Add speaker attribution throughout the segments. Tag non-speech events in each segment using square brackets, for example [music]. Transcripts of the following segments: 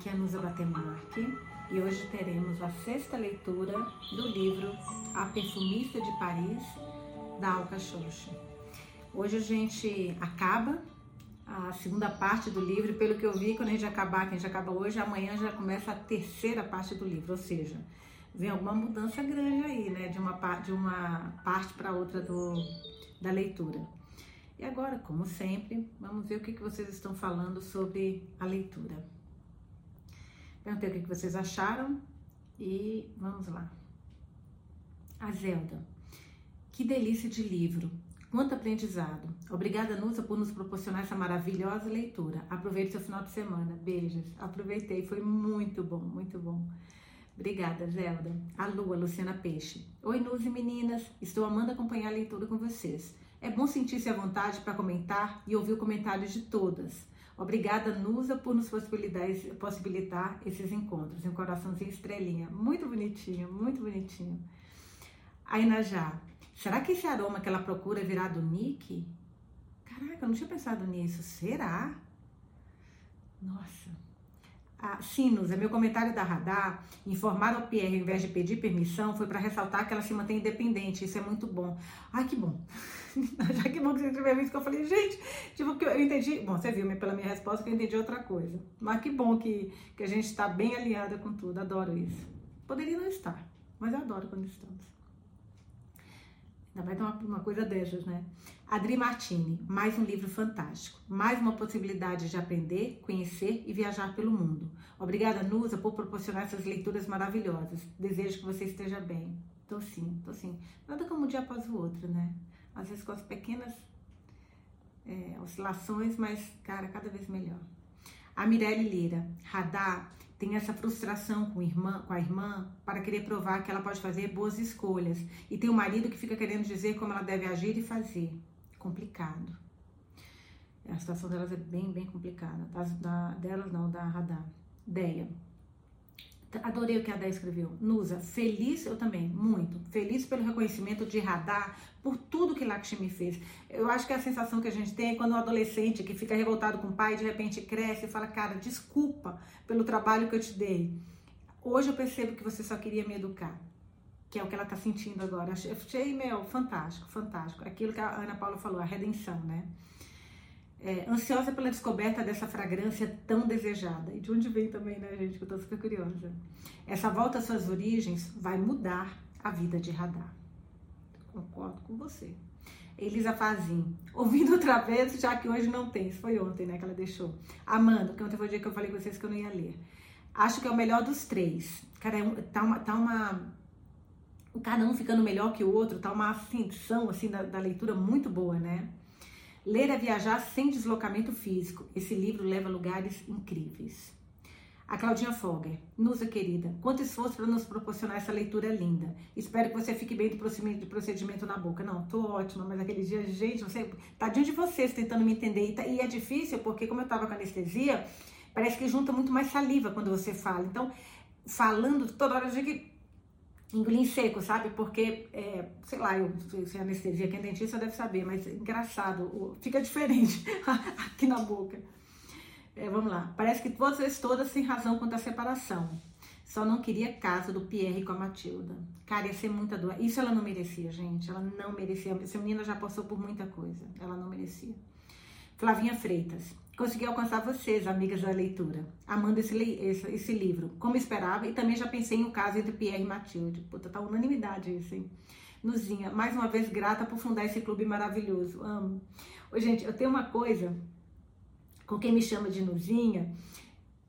Speaker 1: Aqui é a Nusa Batemarque e hoje teremos a sexta leitura do livro A Perfumista de Paris, da Alca Xoxa. Hoje a gente acaba a segunda parte do livro, pelo que eu vi, quando a gente acabar, que a gente acaba hoje, amanhã já começa a terceira parte do livro, ou seja, vem alguma mudança grande aí, né, de uma, de uma parte para outra do, da leitura. E agora, como sempre, vamos ver o que vocês estão falando sobre a leitura. Perguntei o que, vocês acharam e vamos lá. A Zelda. Que delícia de livro. Quanto aprendizado. Obrigada, Nusa, por nos proporcionar essa maravilhosa leitura. Aproveite seu final de semana. Beijos. Aproveitei, foi muito bom, muito bom. Obrigada, Zelda. A Lua, Luciana Peixe. Oi, Nusa e meninas. Estou amando acompanhar a leitura com vocês. É bom sentir-se à vontade para comentar e ouvir o comentário de todas. Obrigada, Nusa, por nos possibilitar, esses encontros. Um coraçãozinho estrelinha. Muito bonitinho, muito bonitinho. A Inajá. Será que esse aroma que ela procura virá do Nick? Caraca, eu não tinha pensado nisso. Será? Nossa. Ah, Sinos, é meu comentário da Radar. Informar ao Pierre, ao invés de pedir permissão, foi para ressaltar que ela se mantém independente. Isso é muito bom. Ai, que bom. [laughs] Já que bom que você escreveu isso, que eu falei, gente, tipo, que eu entendi. Bom, você viu pela minha resposta que eu entendi outra coisa. Mas que bom que, que a gente está bem alinhada com tudo. Adoro isso. Poderia não estar, mas eu adoro quando estamos. Ainda ter uma, uma coisa dessas, né? Adri Martini, mais um livro fantástico. Mais uma possibilidade de aprender, conhecer e viajar pelo mundo. Obrigada, Nusa, por proporcionar essas leituras maravilhosas. Desejo que você esteja bem. Tô sim, tô sim. Nada como um dia após o outro, né? Às vezes com as pequenas é, oscilações, mas, cara, cada vez melhor. A Mirelle Lira, Radar, tem essa frustração com, irmã, com a irmã para querer provar que ela pode fazer boas escolhas. E tem o marido que fica querendo dizer como ela deve agir e fazer. Complicado. A situação delas é bem, bem complicada. Das, da, delas não, da Radar. Deia. Adorei o que a Deia escreveu. Nusa, feliz, eu também, muito. Feliz pelo reconhecimento de Radar por tudo que Lakshmi fez. Eu acho que a sensação que a gente tem é quando um adolescente que fica revoltado com o pai, de repente cresce e fala, cara, desculpa pelo trabalho que eu te dei. Hoje eu percebo que você só queria me educar. Que é o que ela tá sentindo agora. Achei meu, fantástico, fantástico. Aquilo que a Ana Paula falou, a redenção, né? É, ansiosa pela descoberta dessa fragrância tão desejada. E de onde vem também, né, gente? Que eu tô super curiosa. Essa volta às suas origens vai mudar a vida de Radar. Concordo com você. Elisa Fazin, ouvindo outra vez, já que hoje não tem. Isso foi ontem, né, que ela deixou. Amanda, que ontem foi o dia que eu falei com vocês que eu não ia ler. Acho que é o melhor dos três. Cara, é um, tá, uma, tá uma. Cada um ficando melhor que o outro, tá uma ascensão, assim, da, da leitura muito boa, né? Ler é viajar sem deslocamento físico. Esse livro leva a lugares incríveis. A Claudinha Fogger, Nusa querida, quanto esforço para nos proporcionar essa leitura linda. Espero que você fique bem do procedimento na boca. Não, tô ótima, mas aquele dia, gente, você, tadinho de vocês tentando me entender. Tá, e é difícil porque, como eu tava com anestesia, parece que junta muito mais saliva quando você fala. Então, falando toda hora, eu digo que engolir seco, sabe? Porque, é, sei lá, eu, se é anestesia, quem é dentista deve saber, mas é engraçado, fica [laughs] diferente [laughs] aqui na boca. É, vamos lá. Parece que vocês todas têm razão quanto à separação. Só não queria casa do Pierre com a Matilda. Cara, ia ser muita dor. Isso ela não merecia, gente. Ela não merecia. Essa menina já passou por muita coisa. Ela não merecia. Flavinha Freitas. Consegui alcançar vocês, amigas da leitura, amando esse, esse, esse, livro, como esperava, e também já pensei em um caso entre Pierre e Matilde. Puta, tá unanimidade isso, hein? Nuzinha, mais uma vez grata por fundar esse clube maravilhoso. Amo. Ô, gente, eu tenho uma coisa com quem me chama de Nuzinha,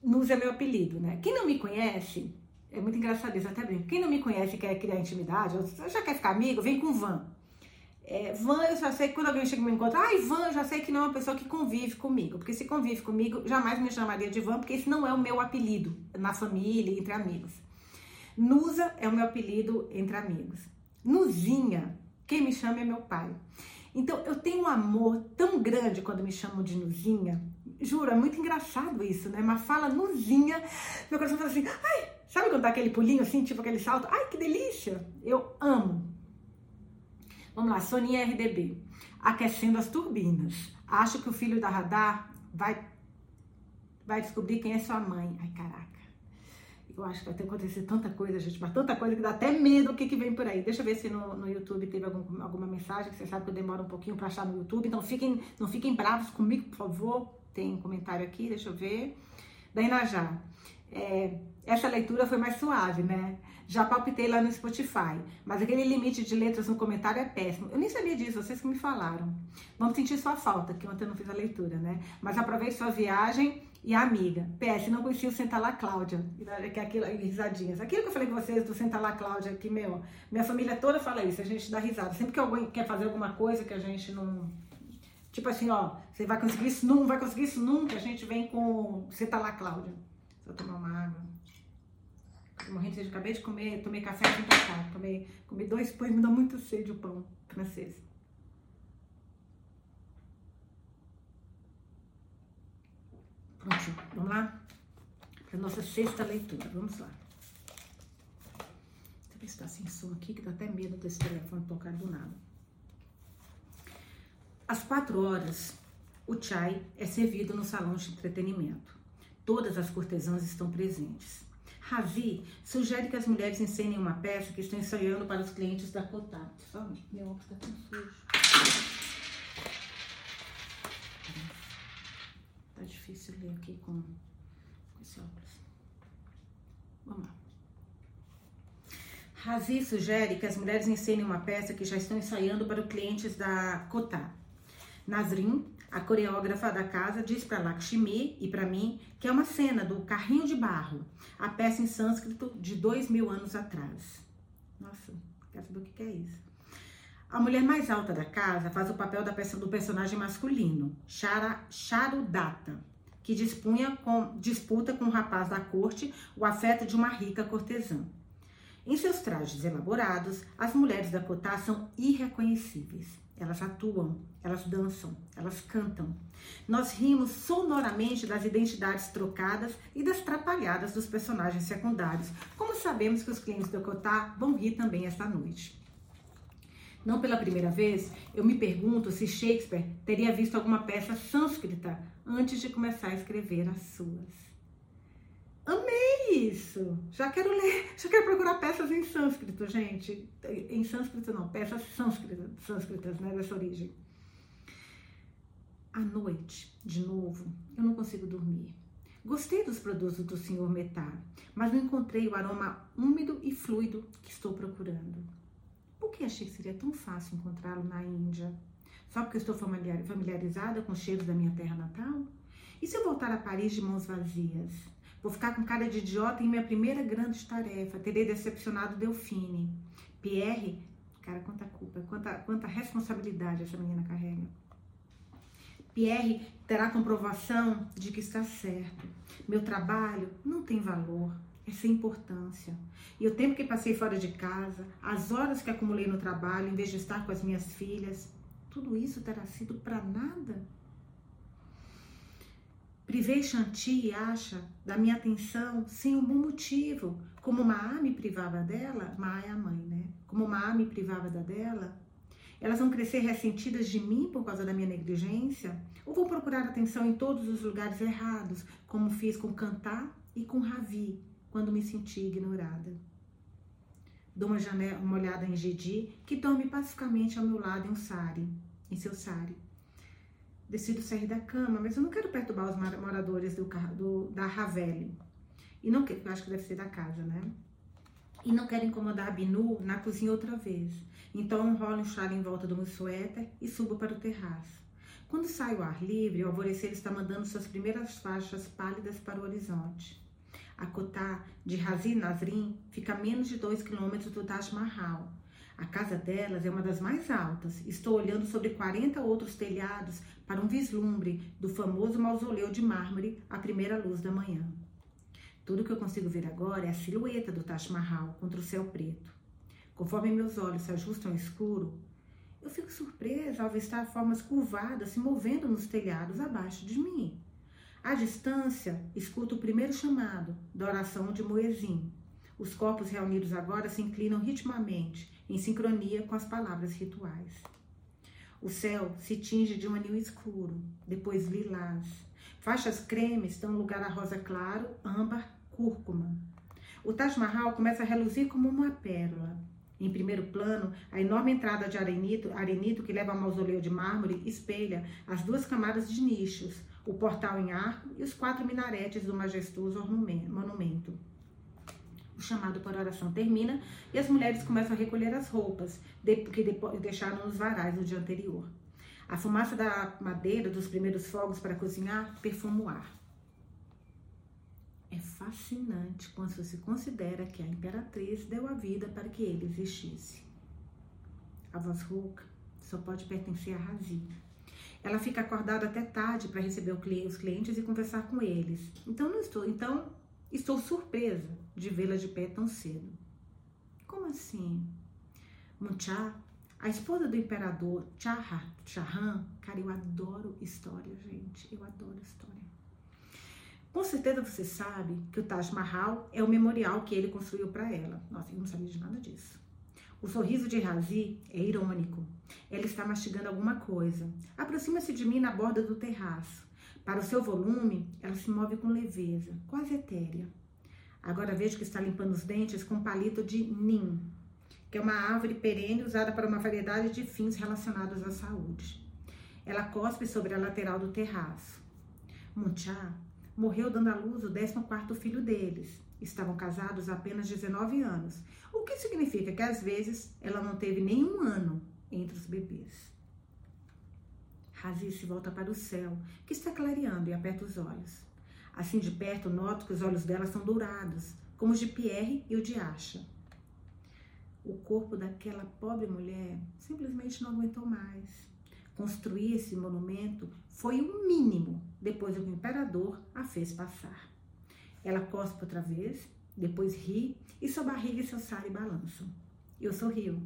Speaker 1: Nuz é meu apelido, né? Quem não me conhece, é muito engraçado isso, até brinco. Quem não me conhece e quer criar intimidade, ou já quer ficar amigo, vem com Van. É, Van, eu já sei que quando alguém chega e me encontra, ai, Van, eu já sei que não é uma pessoa que convive comigo. Porque se convive comigo, jamais me chamaria de Van, porque esse não é o meu apelido na família, entre amigos. Nusa é o meu apelido entre amigos. Nuzinha, quem me chama é meu pai. Então eu tenho um amor tão grande quando me chamam de Nuzinha, Juro, é muito engraçado isso, né? Mas fala nuzinha, meu coração fala assim, ai, sabe quando dá aquele pulinho assim, tipo aquele salto? Ai, que delícia! Eu amo. Vamos lá, Soninha RDB. Aquecendo as turbinas. Acho que o filho da Radar vai vai descobrir quem é sua mãe. Ai, caraca. Eu acho que vai ter acontecido tanta coisa, gente, mas tanta coisa que dá até medo o que, que vem por aí. Deixa eu ver se no, no YouTube teve algum, alguma mensagem, que você sabe que eu demoro um pouquinho para achar no YouTube. Então fiquem, não fiquem bravos comigo, por favor. Tem um comentário aqui, deixa eu ver. Da Inajá. É, essa leitura foi mais suave, né? Já palpitei lá no Spotify, mas aquele limite de letras no comentário é péssimo. Eu nem sabia disso, vocês que me falaram. Vamos sentir sua falta, que ontem eu não fiz a leitura, né? Mas aproveite sua viagem e a amiga. PS, não conhecia o Senta lá Cláudia, que é aquilo, risadinhas. Aquilo que eu falei com vocês do Senta lá Cláudia, que, meu, minha família toda fala isso, a gente dá risada. Sempre que alguém quer fazer alguma coisa que a gente não. Tipo assim, ó, você vai conseguir isso nunca, vai conseguir isso nunca, a gente vem com Senta lá Cláudia. Só tomar uma água. Morrendo de sede, acabei de comer, tomei café tocar. Tomei, comi dois pães, me dá muita sede o pão francês. Vamos lá? Para nossa sexta leitura, vamos lá. Deixa eu ver se tá sem som aqui, que dá até medo desse telefone tocar do nada. Às quatro horas, o chai é servido no salão de entretenimento. Todas as cortesãs estão presentes. Ravi sugere que as mulheres encenem uma peça que estão ensaiando para os clientes da Cotat. Oh, meu óculos está tão sujo. Tá difícil ler aqui com, com esse óculos. Vamos lá. Ravi sugere que as mulheres encenem uma peça que já estão ensaiando para os clientes da Cotat. Nasrin a coreógrafa da casa diz para Lakshmi e para mim que é uma cena do Carrinho de Barro, a peça em sânscrito de dois mil anos atrás. Nossa, quero saber o que é isso. A mulher mais alta da casa faz o papel da peça do personagem masculino, Chara, Charudata, que dispunha com, disputa com o rapaz da corte o afeto de uma rica cortesã. Em seus trajes elaborados, as mulheres da Cotá são irreconhecíveis. Elas atuam, elas dançam, elas cantam. Nós rimos sonoramente das identidades trocadas e das trapalhadas dos personagens secundários, como sabemos que os clientes do Cotá vão rir também esta noite. Não pela primeira vez, eu me pergunto se Shakespeare teria visto alguma peça sânscrita antes de começar a escrever as suas. Amei isso! Já quero ler, [laughs] já quero procurar peças em sânscrito, gente. Em sânscrito não, peças sânscritas, sânscritas né, dessa origem. À noite, de novo, eu não consigo dormir. Gostei dos produtos do Sr. Metá, mas não encontrei o aroma úmido e fluido que estou procurando. Por que achei que seria tão fácil encontrá-lo na Índia? Só porque estou familiarizada com os cheiros da minha terra natal? E se eu voltar a Paris de mãos vazias? Vou ficar com cara de idiota em minha primeira grande tarefa. Terei decepcionado Delfine. Pierre, cara, quanta culpa, quanta, quanta responsabilidade essa menina carrega. Pierre terá comprovação de que está certo. Meu trabalho não tem valor, é sem importância. E o tempo que passei fora de casa, as horas que acumulei no trabalho, em vez de estar com as minhas filhas, tudo isso terá sido para nada? Privei Shanti e acha da minha atenção sem um bom motivo. Como Maá me privava dela, Maá é a mãe, né? Como Maá me privava da dela, elas vão crescer ressentidas de mim por causa da minha negligência? Ou vão procurar atenção em todos os lugares errados, como fiz com Cantar e com Ravi, quando me senti ignorada? Dou uma, janela, uma olhada em Gedi, que dorme pacificamente ao meu lado em um sari, em seu sari decido sair da cama, mas eu não quero perturbar os moradores do, do da Ravelli. E não quero, acho que deve ser da casa, né? E não quero incomodar a Binu na cozinha outra vez. Então enrolo um chale em volta do meu suéter e subo para o terraço. Quando saio ao ar livre, o alvorecer está mandando suas primeiras faixas pálidas para o horizonte. A Kotá de Razi Nazrin fica a menos de dois quilômetros do Taj Mahal, a casa delas é uma das mais altas. Estou olhando sobre 40 outros telhados para um vislumbre do famoso mausoléu de mármore à primeira luz da manhã. Tudo que eu consigo ver agora é a silhueta do Taj Mahal contra o céu preto. Conforme meus olhos se ajustam ao escuro, eu fico surpresa ao avistar formas curvadas se movendo nos telhados abaixo de mim. À distância, escuto o primeiro chamado da oração de Moezim. Os corpos reunidos agora se inclinam ritmamente em sincronia com as palavras rituais. O céu se tinge de um anil escuro, depois lilás. Faixas cremes dão lugar a rosa claro, âmbar, cúrcuma. O Taj Mahal começa a reluzir como uma pérola. Em primeiro plano, a enorme entrada de arenito, arenito que leva ao mausoléu de mármore espelha as duas camadas de nichos, o portal em arco e os quatro minaretes do majestoso monumento. O chamado para oração termina e as mulheres começam a recolher as roupas que deixaram nos varais no dia anterior. A fumaça da madeira dos primeiros fogos para cozinhar perfuma o ar. É fascinante quando se considera que a imperatriz deu a vida para que ele existisse. A voz rouca só pode pertencer a Razi. Ela fica acordada até tarde para receber os clientes e conversar com eles. Então não estou, então estou surpresa de vê-la de pé tão cedo. Como assim? Muncha a esposa do imperador Chahan, cara, eu adoro história, gente. Eu adoro história. Com certeza você sabe que o Taj Mahal é o memorial que ele construiu para ela. Nossa, eu não sabia de nada disso. O sorriso de Razi é irônico. Ela está mastigando alguma coisa. Aproxima-se de mim na borda do terraço. Para o seu volume, ela se move com leveza, quase etérea. Agora vejo que está limpando os dentes com palito de nim, que é uma árvore perene usada para uma variedade de fins relacionados à saúde. Ela cospe sobre a lateral do terraço. Munchá morreu dando à luz o 14 filho deles. Estavam casados há apenas 19 anos, o que significa que às vezes ela não teve nenhum ano entre os bebês. Razi se volta para o céu, que está clareando, e aperta os olhos. Assim de perto, noto que os olhos dela são dourados, como os de Pierre e o de Asha. O corpo daquela pobre mulher simplesmente não aguentou mais. Construir esse monumento foi o mínimo depois que o imperador a fez passar. Ela cospe outra vez, depois ri e sua barriga e seu sale balançam. Eu sorrio.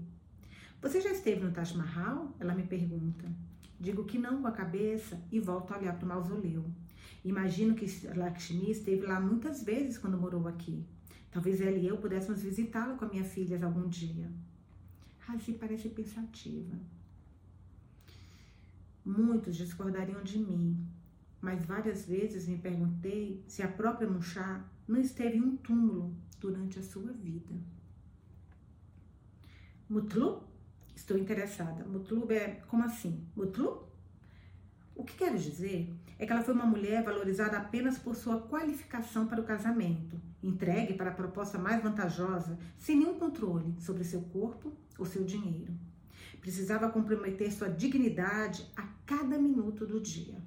Speaker 1: Você já esteve no Taj Mahal? Ela me pergunta. Digo que não com a cabeça e volto a olhar para o mausoléu. Imagino que Lakshmi esteve lá muitas vezes quando morou aqui. Talvez ela e eu pudéssemos visitá-la com a minha filha algum dia. Razi parece pensativa. Muitos discordariam de mim, mas várias vezes me perguntei se a própria Munchá não esteve em um túmulo durante a sua vida. Mutlu? Estou interessada. Mutlu é como assim? Mutlu? O que quero dizer é que ela foi uma mulher valorizada apenas por sua qualificação para o casamento, entregue para a proposta mais vantajosa, sem nenhum controle sobre seu corpo ou seu dinheiro. Precisava comprometer sua dignidade a cada minuto do dia.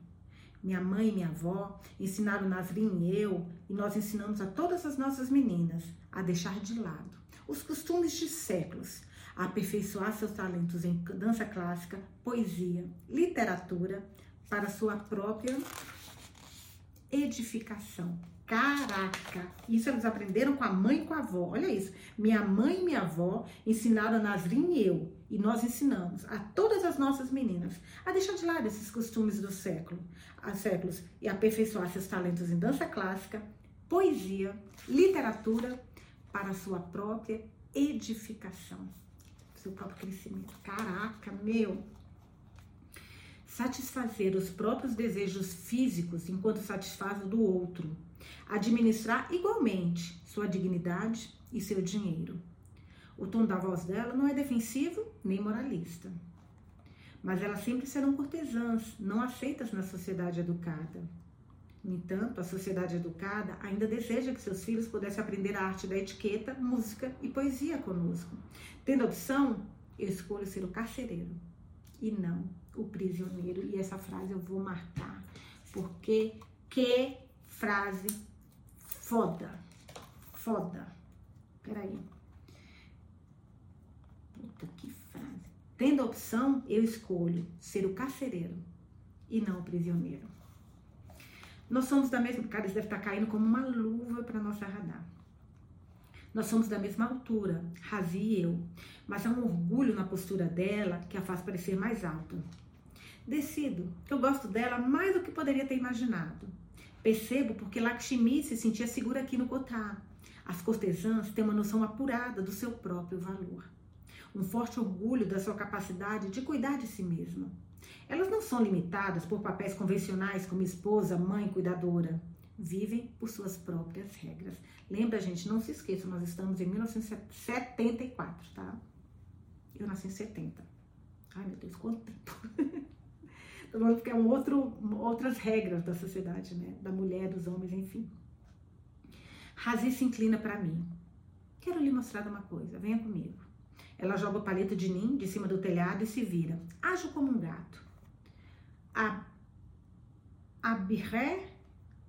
Speaker 1: Minha mãe e minha avó ensinaram Nasrin e eu, e nós ensinamos a todas as nossas meninas a deixar de lado os costumes de séculos, aperfeiçoar seus talentos em dança clássica, poesia, literatura, para sua própria edificação. Caraca, isso eles aprenderam com a mãe e com a avó. Olha isso. Minha mãe e minha avó ensinaram a Nasrin e eu. E nós ensinamos a todas as nossas meninas a deixar de lado esses costumes do século, há séculos e aperfeiçoar seus talentos em dança clássica, poesia, literatura para sua própria edificação, seu próprio crescimento. Caraca, meu! satisfazer os próprios desejos físicos enquanto satisfaz o do outro, administrar igualmente sua dignidade e seu dinheiro. O tom da voz dela não é defensivo nem moralista, mas elas sempre serão cortesãs, não aceitas na sociedade educada. No entanto, a sociedade educada ainda deseja que seus filhos pudessem aprender a arte da etiqueta, música e poesia conosco. Tendo opção, eu escolho ser o carcereiro e não o prisioneiro. E essa frase eu vou marcar, porque que frase foda. Foda. Peraí. Puta que frase. Tendo opção, eu escolho ser o carcereiro e não o prisioneiro. Nós somos da mesma. Cara, isso deve estar caindo como uma luva para nossa radar. Nós somos da mesma altura, Razi e eu, mas há um orgulho na postura dela que a faz parecer mais alta. Decido que eu gosto dela mais do que poderia ter imaginado. Percebo porque Lakshmi se sentia segura aqui no Kotá. As cortesãs têm uma noção apurada do seu próprio valor. Um forte orgulho da sua capacidade de cuidar de si mesma. Elas não são limitadas por papéis convencionais como esposa, mãe, cuidadora. Vivem por suas próprias regras. Lembra, gente, não se esqueça, nós estamos em 1974, tá? Eu nasci em 70. Ai, meu Deus, quanto tempo! [laughs] porque é um outro, outras regras da sociedade, né? Da mulher, dos homens, enfim. Razi se inclina para mim. Quero lhe mostrar uma coisa, venha comigo. Ela joga o palito de ninho de cima do telhado e se vira. Ajo como um gato. A, a birré,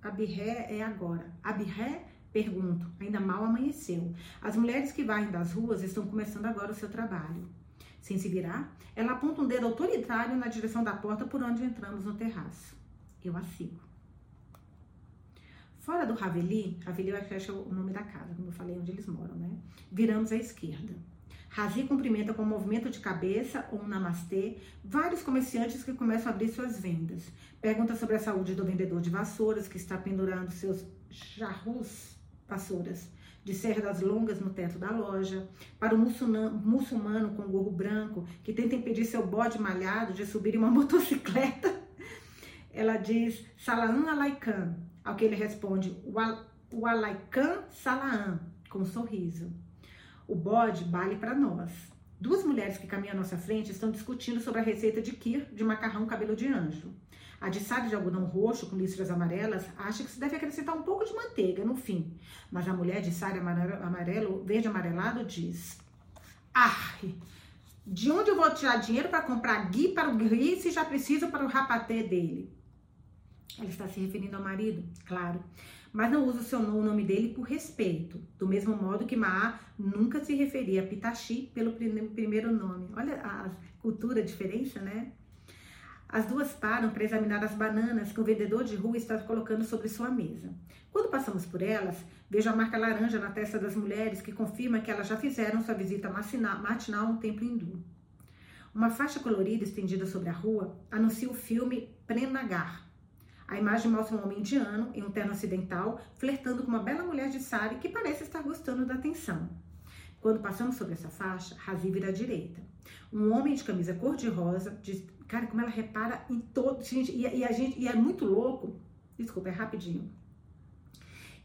Speaker 1: a birré é agora. A birré, pergunto, ainda mal amanheceu. As mulheres que varrem das ruas estão começando agora o seu trabalho. Sem se virar, ela aponta um dedo autoritário na direção da porta por onde entramos no terraço. Eu a sigo. Fora do Raveli, Raveli é o nome da casa, como eu falei, onde eles moram, né? Viramos à esquerda. Razi cumprimenta com um movimento de cabeça ou um namastê vários comerciantes que começam a abrir suas vendas. Pergunta sobre a saúde do vendedor de vassouras que está pendurando seus jarrus vassouras de cerdas longas no teto da loja, para o muçulmano com gorro branco que tenta impedir seu bode malhado de subir em uma [laughs] motocicleta. Ela diz Salam alaikum, ao que ele responde o alaikum salam, com um sorriso. O bode vale para nós. Duas mulheres que caminham à nossa frente estão discutindo sobre a receita de kir de macarrão cabelo de anjo. A de de algodão roxo com listras amarelas acha que se deve acrescentar um pouco de manteiga no fim. Mas a mulher de sade amarelo, verde amarelado diz: Ah, de onde eu vou tirar dinheiro para comprar gui para o gui se já preciso para o rapatê dele? Ela está se referindo ao marido, claro mas não usa o seu nome, o nome dele por respeito, do mesmo modo que Maá nunca se referia a Pitachi pelo primeiro nome. Olha a cultura, a diferença, né? As duas param para examinar as bananas que o vendedor de rua está colocando sobre sua mesa. Quando passamos por elas, vejo a marca laranja na testa das mulheres que confirma que elas já fizeram sua visita matinal a um templo hindu. Uma faixa colorida estendida sobre a rua anuncia o filme Prenagar, a imagem mostra um homem indiano em um terno ocidental flertando com uma bela mulher de sari que parece estar gostando da atenção. Quando passamos sobre essa faixa, Razi vira à direita. Um homem de camisa cor-de-rosa, de... cara, como ela repara em todo. Gente, e, e, a gente, e é muito louco. Desculpa, é rapidinho.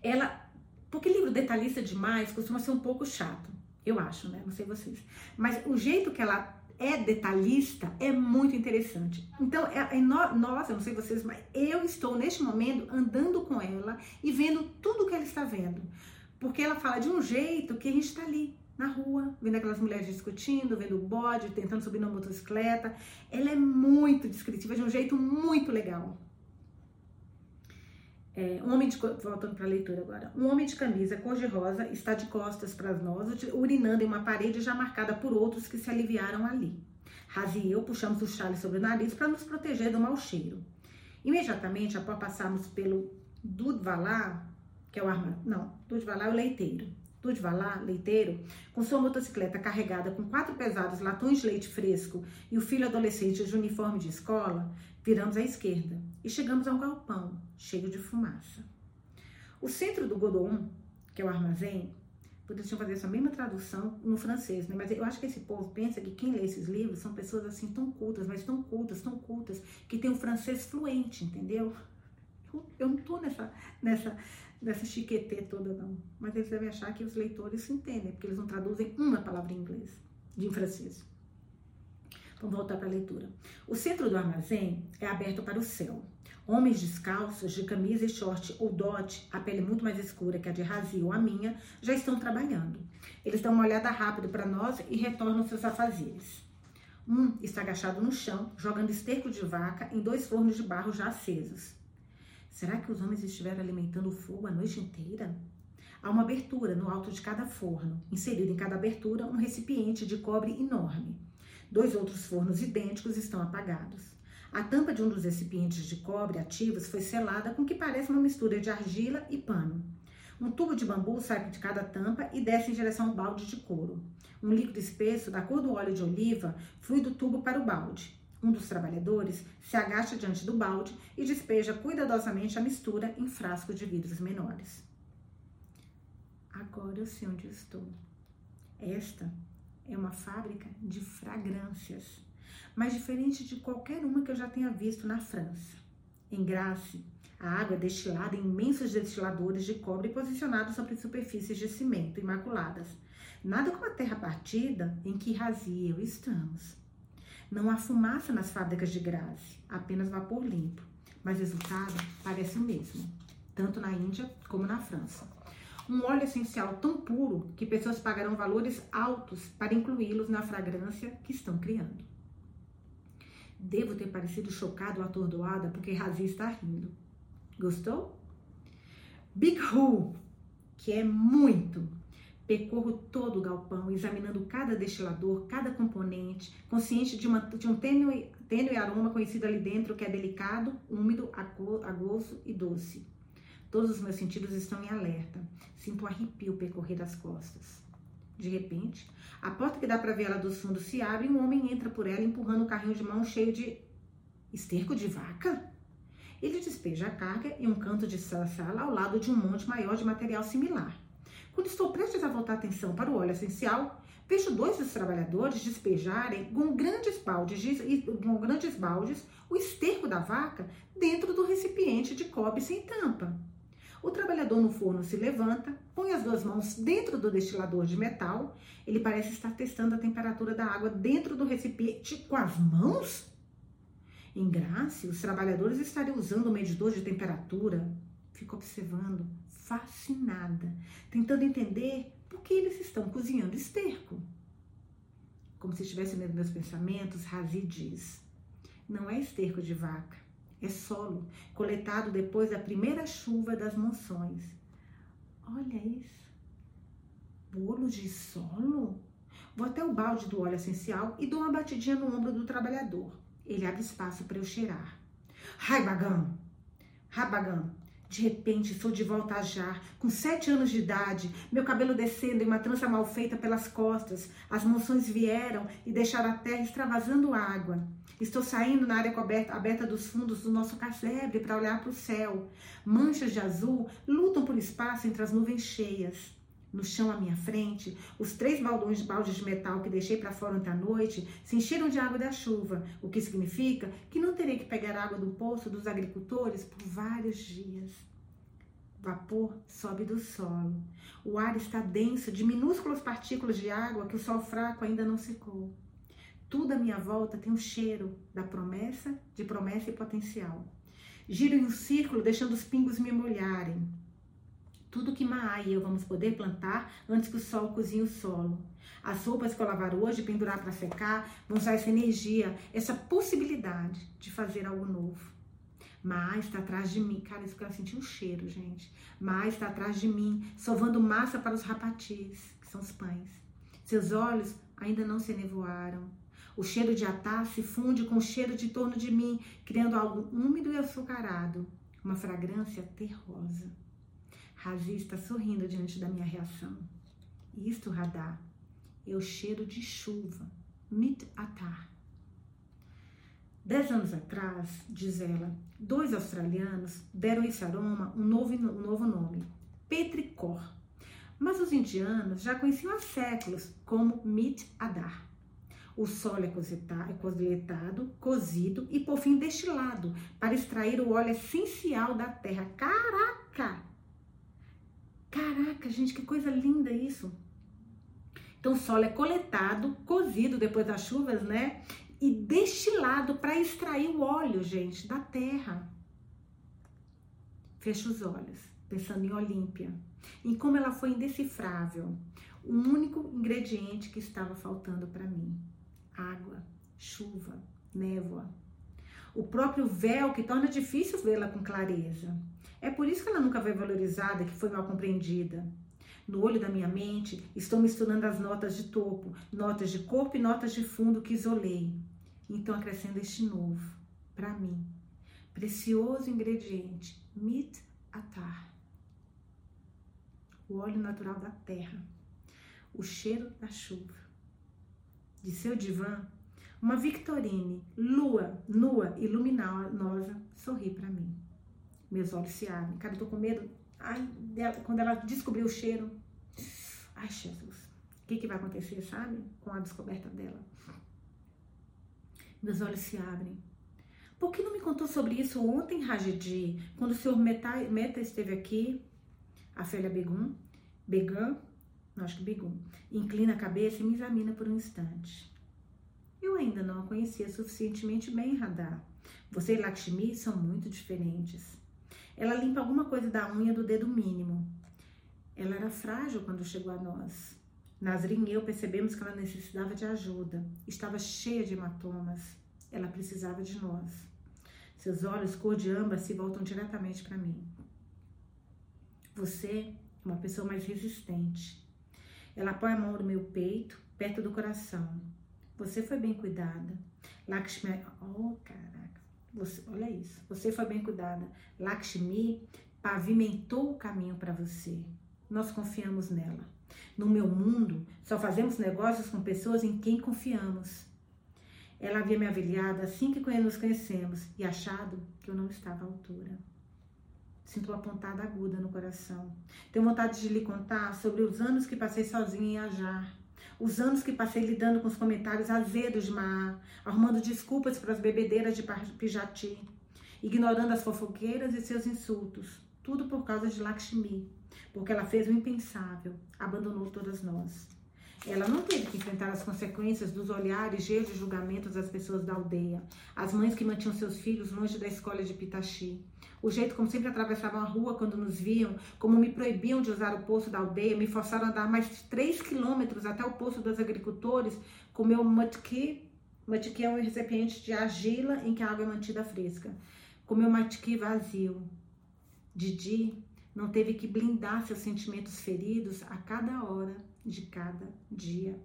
Speaker 1: Ela. Porque livro detalhista demais costuma ser um pouco chato. Eu acho, né? Não sei vocês. Mas o jeito que ela é detalhista é muito interessante. Então, é, é no, nós, eu não sei vocês, mas eu estou neste momento andando com ela e vendo tudo que ela está vendo. Porque ela fala de um jeito que a gente está ali, na rua, vendo aquelas mulheres discutindo, vendo o bode, tentando subir na motocicleta. Ela é muito descritiva, de um jeito muito legal. É, um homem de voltando para a leitura agora. Um homem de camisa cor-de-rosa está de costas para nós, urinando em uma parede já marcada por outros que se aliviaram ali. Razi e eu puxamos o chale sobre o nariz para nos proteger do mau cheiro. Imediatamente, após passarmos pelo Dudvalá, que é o arma, não, Dudvalá é o leiteiro. Dudvalá, leiteiro, com sua motocicleta carregada com quatro pesados latões de leite fresco e o filho adolescente de uniforme de escola, viramos à esquerda e chegamos a um galpão cheio de fumaça. O centro do Godon, que é o armazém, poderiam fazer essa mesma tradução no francês, né? Mas eu acho que esse povo pensa que quem lê esses livros são pessoas assim tão cultas, mas tão cultas, tão cultas, que tem o francês fluente, entendeu? Eu não tô nessa, nessa, nessa chiquetê toda, não. Mas eles devem achar que os leitores se entendem, porque eles não traduzem uma palavra em inglês, de francês. Vamos voltar para a leitura. O centro do armazém é aberto para o céu. Homens descalços, de camisa e short ou dote, a pele muito mais escura que a de Razi ou a minha, já estão trabalhando. Eles dão uma olhada rápida para nós e retornam seus afazeres. Um está agachado no chão, jogando esterco de vaca em dois fornos de barro já acesos. Será que os homens estiveram alimentando o fogo a noite inteira? Há uma abertura no alto de cada forno, inserido em cada abertura um recipiente de cobre enorme. Dois outros fornos idênticos estão apagados. A tampa de um dos recipientes de cobre ativos foi selada com o que parece uma mistura de argila e pano. Um tubo de bambu sai de cada tampa e desce em direção ao balde de couro. Um líquido espesso, da cor do óleo de oliva, flui do tubo para o balde. Um dos trabalhadores se agacha diante do balde e despeja cuidadosamente a mistura em frascos de vidros menores. Agora eu sei onde estou. Esta é uma fábrica de fragrâncias. Mas diferente de qualquer uma que eu já tenha visto na França. Em Grasse, a água é destilada em imensos destiladores de cobre posicionados sobre superfícies de cimento imaculadas. Nada como a terra partida em que Razi e eu estamos. Não há fumaça nas fábricas de Grasse, apenas vapor limpo. Mas o resultado parece o mesmo, tanto na Índia como na França. Um óleo essencial tão puro que pessoas pagarão valores altos para incluí-los na fragrância que estão criando. Devo ter parecido chocado ou atordoada porque Razi está rindo. Gostou? Big Who, que é muito. Percorro todo o galpão, examinando cada destilador, cada componente, consciente de, uma, de um tênue, tênue aroma conhecido ali dentro que é delicado, úmido, agosto e doce. Todos os meus sentidos estão em alerta. Sinto um arrepio percorrer as costas. De repente, a porta que dá para ver ela dos fundos se abre e um homem entra por ela empurrando um carrinho de mão cheio de esterco de vaca. Ele despeja a carga em um canto de sala ao lado de um monte maior de material similar. Quando estou prestes a voltar a atenção para o óleo essencial, vejo dois dos trabalhadores despejarem com grandes baldes, com grandes baldes o esterco da vaca dentro do recipiente de cobre sem tampa. O trabalhador no forno se levanta, põe as duas mãos dentro do destilador de metal. Ele parece estar testando a temperatura da água dentro do recipiente com as mãos. Em Graça, os trabalhadores estariam usando o medidor de temperatura. Fico observando, fascinada, tentando entender por que eles estão cozinhando esterco. Como se estivesse lendo meus pensamentos, Razi diz: Não é esterco de vaca, é solo, coletado depois da primeira chuva das monções. Olha isso. Bolo de solo? Vou até o balde do óleo essencial e dou uma batidinha no ombro do trabalhador. Ele abre espaço para eu cheirar. Ai, bagão! Rabagão! De repente, sou de volta a jar, com sete anos de idade, meu cabelo descendo em uma trança mal feita pelas costas. As monções vieram e deixaram a terra extravasando água. Estou saindo na área coberta, aberta dos fundos do nosso casebre para olhar para o céu. Manchas de azul lutam por espaço entre as nuvens cheias. No chão à minha frente, os três baldões, baldes de metal que deixei para fora ontem à noite se encheram de água da chuva, o que significa que não terei que pegar água do poço dos agricultores por vários dias. Vapor sobe do solo. O ar está denso de minúsculas partículas de água que o sol fraco ainda não secou. Tudo à minha volta tem um cheiro da promessa, de promessa e potencial. Giro em um círculo, deixando os pingos me molharem. Tudo que Maá e eu vamos poder plantar antes que o sol cozinhe o solo. As roupas que eu lavar hoje, pendurar para secar, vão usar essa energia, essa possibilidade de fazer algo novo. Maá está atrás de mim. Cara, isso que eu senti um cheiro, gente. Maá está atrás de mim, sovando massa para os rapatis, que são os pães. Seus olhos ainda não se nevoaram. O cheiro de atá se funde com o cheiro de torno de mim, criando algo úmido e açucarado, uma fragrância terrosa. Razi está sorrindo diante da minha reação. Isto, Radar, é o cheiro de chuva, mit atar. Dez anos atrás, diz ela, dois australianos deram esse aroma um novo, um novo nome, petricor. Mas os indianos já conheciam há séculos como mit adar. O solo é, é coletado, cozido e, por fim, destilado para extrair o óleo essencial da terra. Caraca! Caraca, gente, que coisa linda isso! Então, o solo é coletado, cozido depois das chuvas, né? E destilado para extrair o óleo, gente, da terra. Fecha os olhos, pensando em Olímpia, em como ela foi indecifrável, o único ingrediente que estava faltando para mim água, chuva, névoa. O próprio véu que torna difícil vê-la com clareza. É por isso que ela nunca foi valorizada, que foi mal compreendida. No olho da minha mente, estou misturando as notas de topo, notas de corpo e notas de fundo que isolei. Então acrescendo este novo, para mim, precioso ingrediente, mit atar. O óleo natural da terra, o cheiro da chuva de seu divã, uma Victorine, lua, nua e luminosa, sorri para mim. Meus olhos se abrem. Cara, eu tô com medo. Ai, dela, quando ela descobriu o cheiro. Ai, Jesus. O que, que vai acontecer, sabe? Com a descoberta dela. Meus olhos se abrem. Por que não me contou sobre isso ontem, Rajidi, quando o senhor Meta, Meta esteve aqui? A Félia Begum, Begum, acho que Begum, inclina a cabeça e me examina por um instante. Eu ainda não a conhecia suficientemente bem, Radar. Você e Lakshmi são muito diferentes. Ela limpa alguma coisa da unha do dedo mínimo. Ela era frágil quando chegou a nós. Nasrin e eu percebemos que ela necessitava de ajuda. Estava cheia de hematomas. Ela precisava de nós. Seus olhos cor de âmbar se voltam diretamente para mim. Você é uma pessoa mais resistente. Ela apoia a mão no meu peito, perto do coração. Você foi bem cuidada. Lakshmi, oh caraca, você, olha isso. Você foi bem cuidada. Lakshmi pavimentou o caminho para você. Nós confiamos nela. No meu mundo, só fazemos negócios com pessoas em quem confiamos. Ela havia me avaliado assim que nos conhecemos e achado que eu não estava à altura. Sinto uma pontada aguda no coração. Tenho vontade de lhe contar sobre os anos que passei sozinha em Ajar os anos que passei lidando com os comentários azedos de Maá, arrumando desculpas para as bebedeiras de Pijati, ignorando as fofoqueiras e seus insultos, tudo por causa de Lakshmi, porque ela fez o impensável, abandonou todas nós. Ela não teve que enfrentar as consequências dos olhares cheios de julgamentos das pessoas da aldeia, as mães que mantinham seus filhos longe da escola de Pitachi, o jeito como sempre atravessavam a rua quando nos viam, como me proibiam de usar o poço da aldeia, me forçaram a andar mais três quilômetros até o poço dos agricultores com meu matki, matki é um recipiente de argila em que a água é mantida fresca, com meu matki vazio. Didi não teve que blindar seus sentimentos feridos a cada hora de cada dia,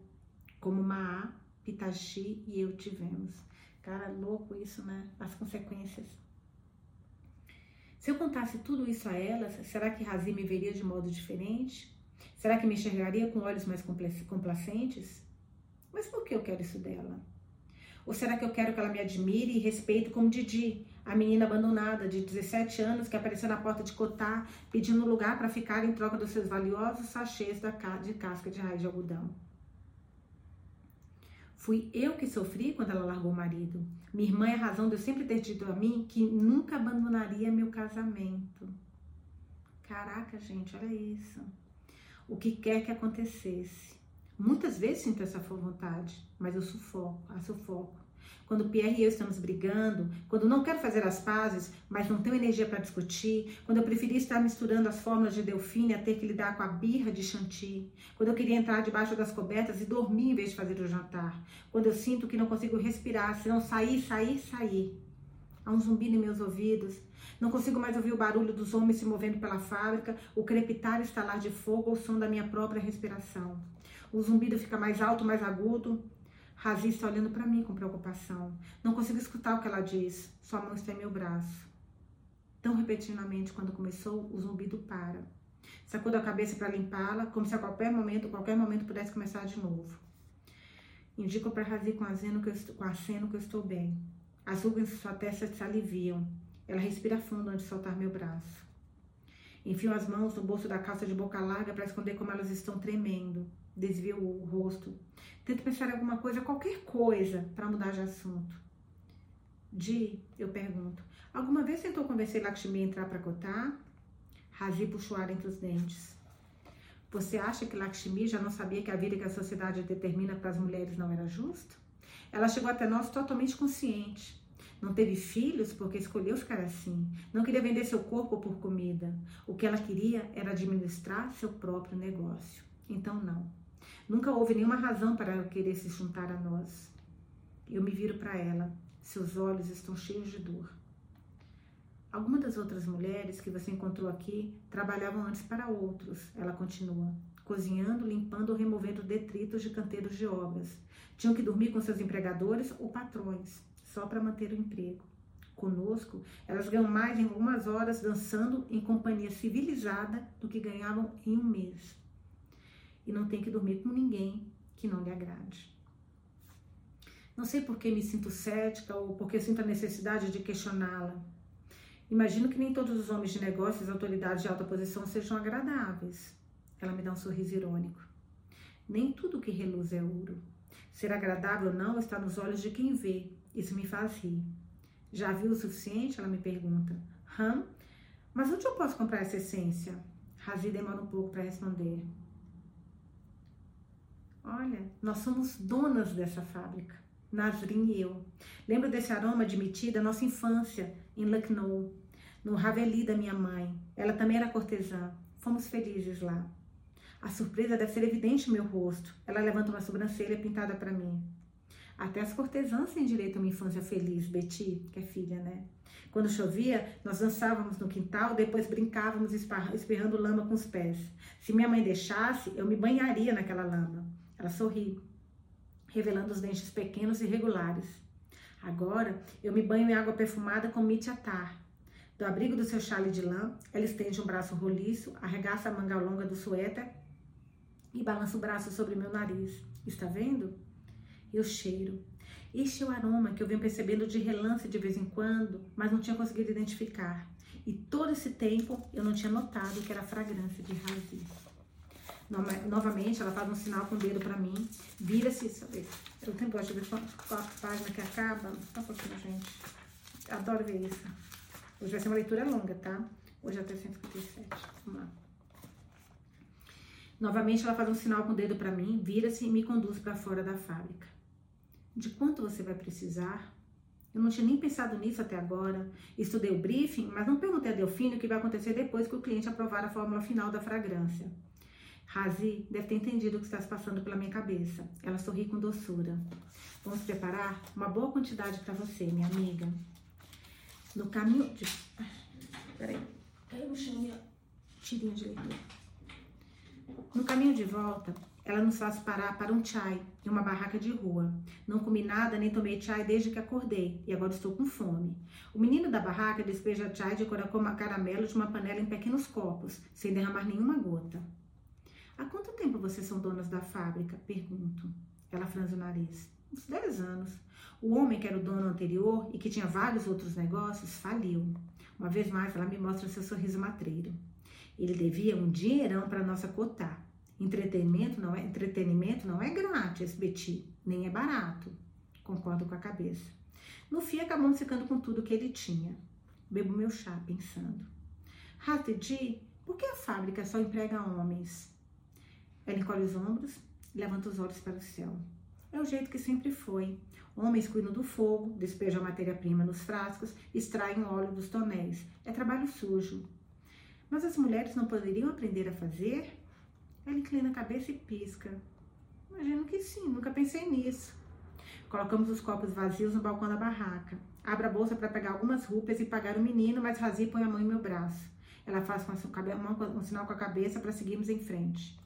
Speaker 1: como Maá, Pitachi e eu tivemos. Cara, louco isso, né? As consequências. Se eu contasse tudo isso a elas, será que Razi me veria de modo diferente? Será que me enxergaria com olhos mais complacentes? Mas por que eu quero isso dela? Ou será que eu quero que ela me admire e respeite como Didi, a menina abandonada de 17 anos que apareceu na porta de Cotá pedindo lugar para ficar em troca dos seus valiosos sachês de casca de raiz de algodão. Fui eu que sofri quando ela largou o marido. Minha irmã é a razão de eu sempre ter dito a mim que nunca abandonaria meu casamento. Caraca, gente, olha isso. O que quer que acontecesse. Muitas vezes sinto essa vontade, mas eu sufoco, a sufoco quando Pierre e eu estamos brigando, quando não quero fazer as pazes, mas não tenho energia para discutir, quando eu preferia estar misturando as fórmulas de Delfine a ter que lidar com a birra de Chanty, quando eu queria entrar debaixo das cobertas e dormir em vez de fazer o jantar, quando eu sinto que não consigo respirar, se não sair, sair, sair. Há um zumbi em meus ouvidos, não consigo mais ouvir o barulho dos homens se movendo pela fábrica, o crepitar estalar de fogo ou o som da minha própria respiração. O zumbido fica mais alto, mais agudo, Razi está olhando para mim com preocupação. Não consigo escutar o que ela diz. Sua mão está em meu braço. Tão repentinamente, quando começou, o zumbido para. Sacudo a cabeça para limpá-la, como se a qualquer momento, qualquer momento pudesse começar de novo. Indico para Razi com, com aceno que eu estou bem. As rugas em sua testa se aliviam. Ela respira fundo antes de soltar meu braço. Enfio as mãos no bolso da calça de boca larga para esconder como elas estão tremendo desvio o rosto. Tento pensar em alguma coisa, qualquer coisa, para mudar de assunto. Di, eu pergunto, alguma vez tentou convencer Lakshmi a entrar para cotar? Razi puxou ar entre os dentes. Você acha que Lakshmi já não sabia que a vida que a sociedade determina para as mulheres não era justo? Ela chegou até nós totalmente consciente. Não teve filhos porque escolheu ficar assim. Não queria vender seu corpo por comida. O que ela queria era administrar seu próprio negócio. Então, não. Nunca houve nenhuma razão para ela querer se juntar a nós. Eu me viro para ela. Seus olhos estão cheios de dor. Algumas das outras mulheres que você encontrou aqui trabalhavam antes para outros, ela continua, cozinhando, limpando ou removendo detritos de canteiros de obras. Tinham que dormir com seus empregadores ou patrões, só para manter o emprego. Conosco, elas ganham mais em algumas horas dançando em companhia civilizada do que ganhavam em um mês e não tem que dormir com ninguém que não lhe agrade. Não sei por que me sinto cética ou porque sinto a necessidade de questioná-la. Imagino que nem todos os homens de negócios e autoridades de alta posição sejam agradáveis. Ela me dá um sorriso irônico. Nem tudo que reluz é ouro. Ser agradável ou não está nos olhos de quem vê Isso me faz rir. Já viu o suficiente? Ela me pergunta. Hã? Mas onde eu posso comprar essa essência? Razi demora um pouco para responder. Olha, nós somos donas dessa fábrica. Nasrin e eu. Lembro desse aroma de da nossa infância em Lucknow, no Haveli da minha mãe. Ela também era cortesã. Fomos felizes lá. A surpresa deve ser evidente no meu rosto. Ela levanta uma sobrancelha pintada para mim. Até as cortesãs têm direito a uma infância feliz, Betty, que é filha, né? Quando chovia, nós dançávamos no quintal, depois brincávamos espirrando lama com os pés. Se minha mãe deixasse, eu me banharia naquela lama. Ela sorri, revelando os dentes pequenos e regulares. Agora, eu me banho em água perfumada com mitiatar. Do abrigo do seu chale de lã, ela estende um braço roliço, arregaça a manga longa do suéter e balança o braço sobre meu nariz. Está vendo? Eu cheiro. Este é o aroma que eu venho percebendo de relance de vez em quando, mas não tinha conseguido identificar. E todo esse tempo eu não tinha notado que era fragrância de Razi. Novamente, ela faz um sinal com o dedo para mim. Vira-se. Eu tenho de ver qual a página que acaba. Só um pouquinho, gente. Adoro ver isso. Hoje vai ser uma leitura longa, tá? Hoje é até 157. Vamos lá. Novamente, ela faz um sinal com o dedo para mim, vira-se e me conduz para fora da fábrica. De quanto você vai precisar? Eu não tinha nem pensado nisso até agora. Estudei o briefing, mas não perguntei a Delfine o que vai acontecer depois que o cliente aprovar a fórmula final da fragrância. Razi deve ter entendido o que está se passando pela minha cabeça. Ela sorri com doçura. Vamos preparar uma boa quantidade para você, minha amiga. No caminho de. Peraí. Caiu no chão minha tirinha de leitura. No caminho de volta, ela nos faz parar para um chai em uma barraca de rua. Não comi nada nem tomei chai desde que acordei e agora estou com fome. O menino da barraca despeja chai de caramelo de uma panela em pequenos copos, sem derramar nenhuma gota. Há quanto tempo vocês são donas da fábrica? Pergunto. Ela franze o nariz. Uns 10 anos. O homem que era o dono anterior e que tinha vários outros negócios faliu. Uma vez mais, ela me mostra seu sorriso matreiro. Ele devia um dinheirão para nossa cotar. Entretenimento não é entretenimento não é grátis, Betty, nem é barato. Concordo com a cabeça. No fim, acabamos ficando com tudo que ele tinha. Bebo meu chá pensando. Ratedi, por que a fábrica só emprega homens? Ela encolhe os ombros e levanta os olhos para o céu. É o jeito que sempre foi. Homens cuidam do fogo, despejam a matéria-prima nos frascos, extraem o óleo dos tonéis. É trabalho sujo. Mas as mulheres não poderiam aprender a fazer? Ela inclina a cabeça e pisca. Imagino que sim, nunca pensei nisso. Colocamos os copos vazios no balcão da barraca. Abro a bolsa para pegar algumas roupas e pagar o menino, mas Razi põe a mão em meu braço. Ela faz um sinal com a cabeça para seguirmos em frente.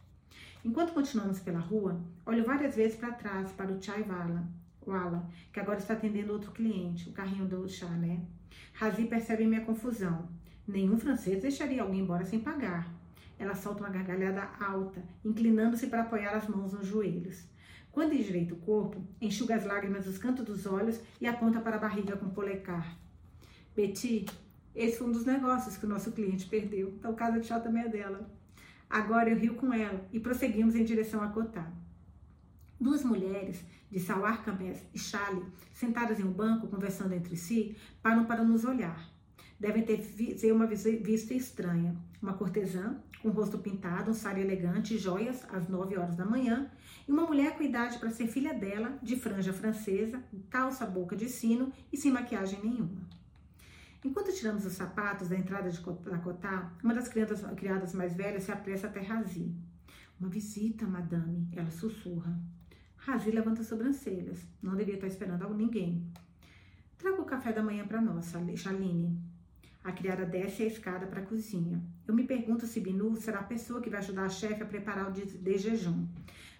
Speaker 1: Enquanto continuamos pela rua, olho várias vezes para trás para o Chai Vala, Wala, que agora está atendendo outro cliente, o carrinho do chá, né? Razi percebe minha confusão. Nenhum francês deixaria alguém embora sem pagar. Ela solta uma gargalhada alta, inclinando-se para apoiar as mãos nos joelhos. Quando endireita o corpo, enxuga as lágrimas dos cantos dos olhos e aponta para a barriga com o polecar. Betty, esse foi um dos negócios que o nosso cliente perdeu. Então, o caso de chá também é dela. Agora eu rio com ela e prosseguimos em direção a Cotá. Duas mulheres, de Sawar Kames e Chale, sentadas em um banco conversando entre si, param para nos olhar. Devem ter uma vista estranha. Uma cortesã, com rosto pintado, um sari elegante, joias, às nove horas da manhã, e uma mulher com idade para ser filha dela, de franja francesa, calça boca de sino e sem maquiagem nenhuma. Enquanto tiramos os sapatos da entrada de Cotá, uma das criadas, criadas mais velhas se apressa até Razi. Uma visita, madame, ela sussurra. Razi levanta as sobrancelhas. Não devia estar esperando ninguém. Traga o café da manhã para nós, Chaline. A criada desce a escada para a cozinha. Eu me pergunto se Binu será a pessoa que vai ajudar a chefe a preparar o de, de jejum.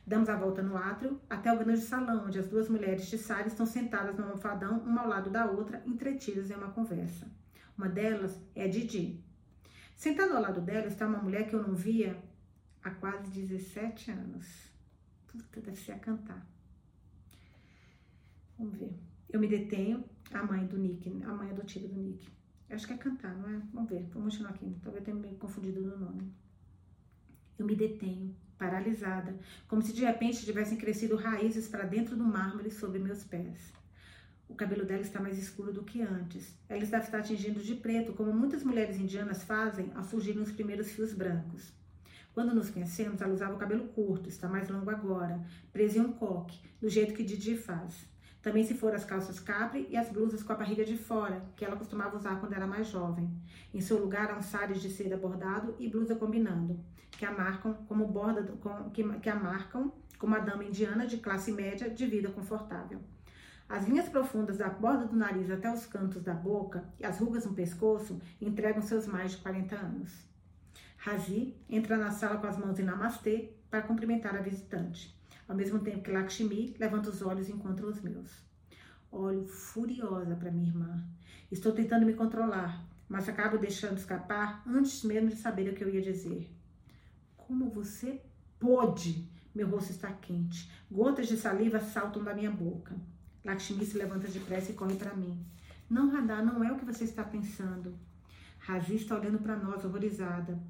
Speaker 1: Damos a volta no átrio até o grande salão, onde as duas mulheres de Sara estão sentadas no almofadão, uma ao lado da outra, entretidas em uma conversa. Uma delas é a Didi. Sentada ao lado dela está uma mulher que eu não via há quase 17 anos. Puta, deve ser a cantar. Vamos ver. Eu me detenho, a mãe do Nick, a mãe adotiva do Nick. Eu acho que é cantar, não é? Vamos ver, vamos continuar aqui. Talvez eu tenha me confundido no nome. Eu me detenho, paralisada, como se de repente tivessem crescido raízes para dentro do mármore sobre meus pés. O cabelo dela está mais escuro do que antes. Ela está, está tingindo de preto, como muitas mulheres indianas fazem ao surgirem os primeiros fios brancos. Quando nos conhecemos, ela usava o cabelo curto, está mais longo agora, preso em um coque, do jeito que Didi faz. Também se foram as calças capri e as blusas com a barriga de fora, que ela costumava usar quando era mais jovem. Em seu lugar há um sares de seda bordado e blusa combinando, que a marcam como borda com, que, que a marcam como a dama indiana de classe média de vida confortável. As linhas profundas da borda do nariz até os cantos da boca e as rugas no pescoço entregam seus mais de 40 anos. Razi entra na sala com as mãos em namastê para cumprimentar a visitante ao mesmo tempo que Lakshmi levanta os olhos e encontra os meus. Olho furiosa para minha irmã. Estou tentando me controlar, mas acabo deixando escapar antes mesmo de saber o que eu ia dizer. Como você pode? Meu rosto está quente. Gotas de saliva saltam da minha boca. Lakshmi se levanta depressa e corre para mim. Não, Radha, não é o que você está pensando. Razi está olhando para nós, horrorizada.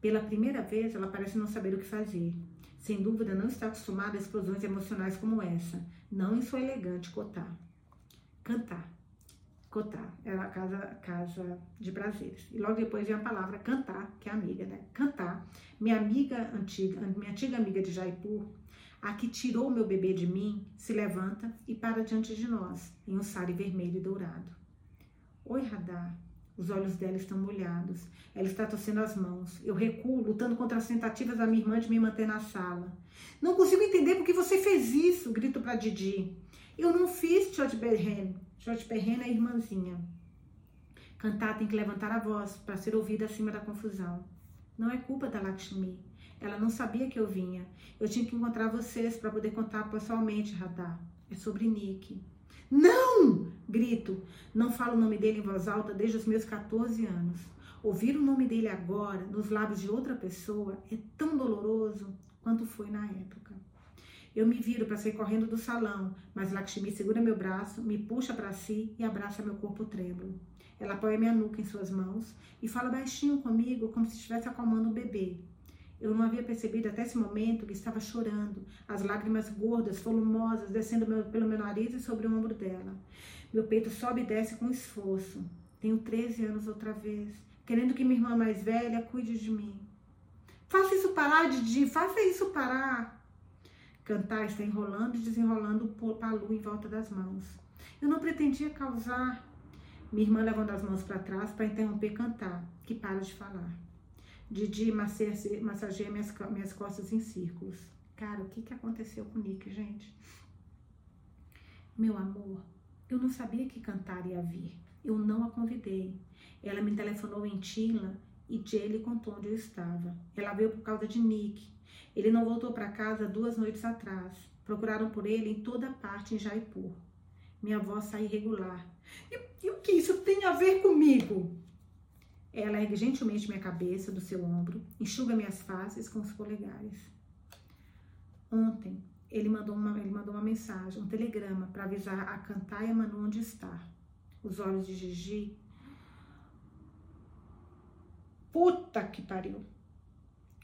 Speaker 1: Pela primeira vez, ela parece não saber o que fazer. Sem dúvida, não está acostumada a explosões emocionais como essa, não em sua elegante cotar. Cantar. Cotar é a casa, casa de prazeres. E logo depois vem a palavra cantar, que é amiga, né? Cantar. Minha amiga antiga, minha antiga amiga de Jaipur, a que tirou meu bebê de mim, se levanta e para diante de nós, em um sari vermelho e dourado. Oi, Radar, os olhos dela estão molhados. Ela está torcendo as mãos. Eu recuo, lutando contra as tentativas da minha irmã de me manter na sala. Não consigo entender por que você fez isso, grito para Didi. Eu não fiz, Tchot Berren. Tchot Berren é irmãzinha. Cantar tem que levantar a voz para ser ouvida acima da confusão. Não é culpa da Lakshmi. Ela não sabia que eu vinha. Eu tinha que encontrar vocês para poder contar pessoalmente, Radar. É sobre Nick. Não! Grito. Não falo o nome dele em voz alta desde os meus 14 anos. Ouvir o nome dele agora, nos lábios de outra pessoa, é tão doloroso quanto foi na época. Eu me viro para sair correndo do salão, mas Lakshmi segura meu braço, me puxa para si e abraça meu corpo trêmulo. Ela apoia minha nuca em suas mãos e fala baixinho comigo, como se estivesse acalmando um bebê. Eu não havia percebido até esse momento que estava chorando, as lágrimas gordas, volumosas, descendo meu, pelo meu nariz e sobre o ombro dela. Meu peito sobe e desce com esforço. Tenho 13 anos outra vez, querendo que minha irmã mais velha cuide de mim. Faça isso parar, Didi, faça isso parar. Cantar está enrolando e desenrolando o palu em volta das mãos. Eu não pretendia causar. Minha irmã levando as mãos para trás para interromper cantar, que para de falar. Didi massageia minhas, minhas costas em círculos. Cara, o que, que aconteceu com o Nick, gente? Meu amor, eu não sabia que cantar ia vir. Eu não a convidei. Ela me telefonou em Tila e Jay lhe contou onde eu estava. Ela veio por causa de Nick. Ele não voltou para casa duas noites atrás. Procuraram por ele em toda parte em Jaipur. Minha voz sai irregular. E, e o que isso tem a ver comigo? Ela ergue gentilmente minha cabeça do seu ombro, enxuga minhas faces com os polegares. Ontem, ele mandou uma, ele mandou uma mensagem, um telegrama, para avisar a Cantar Manu onde está. Os olhos de Gigi. Puta que pariu!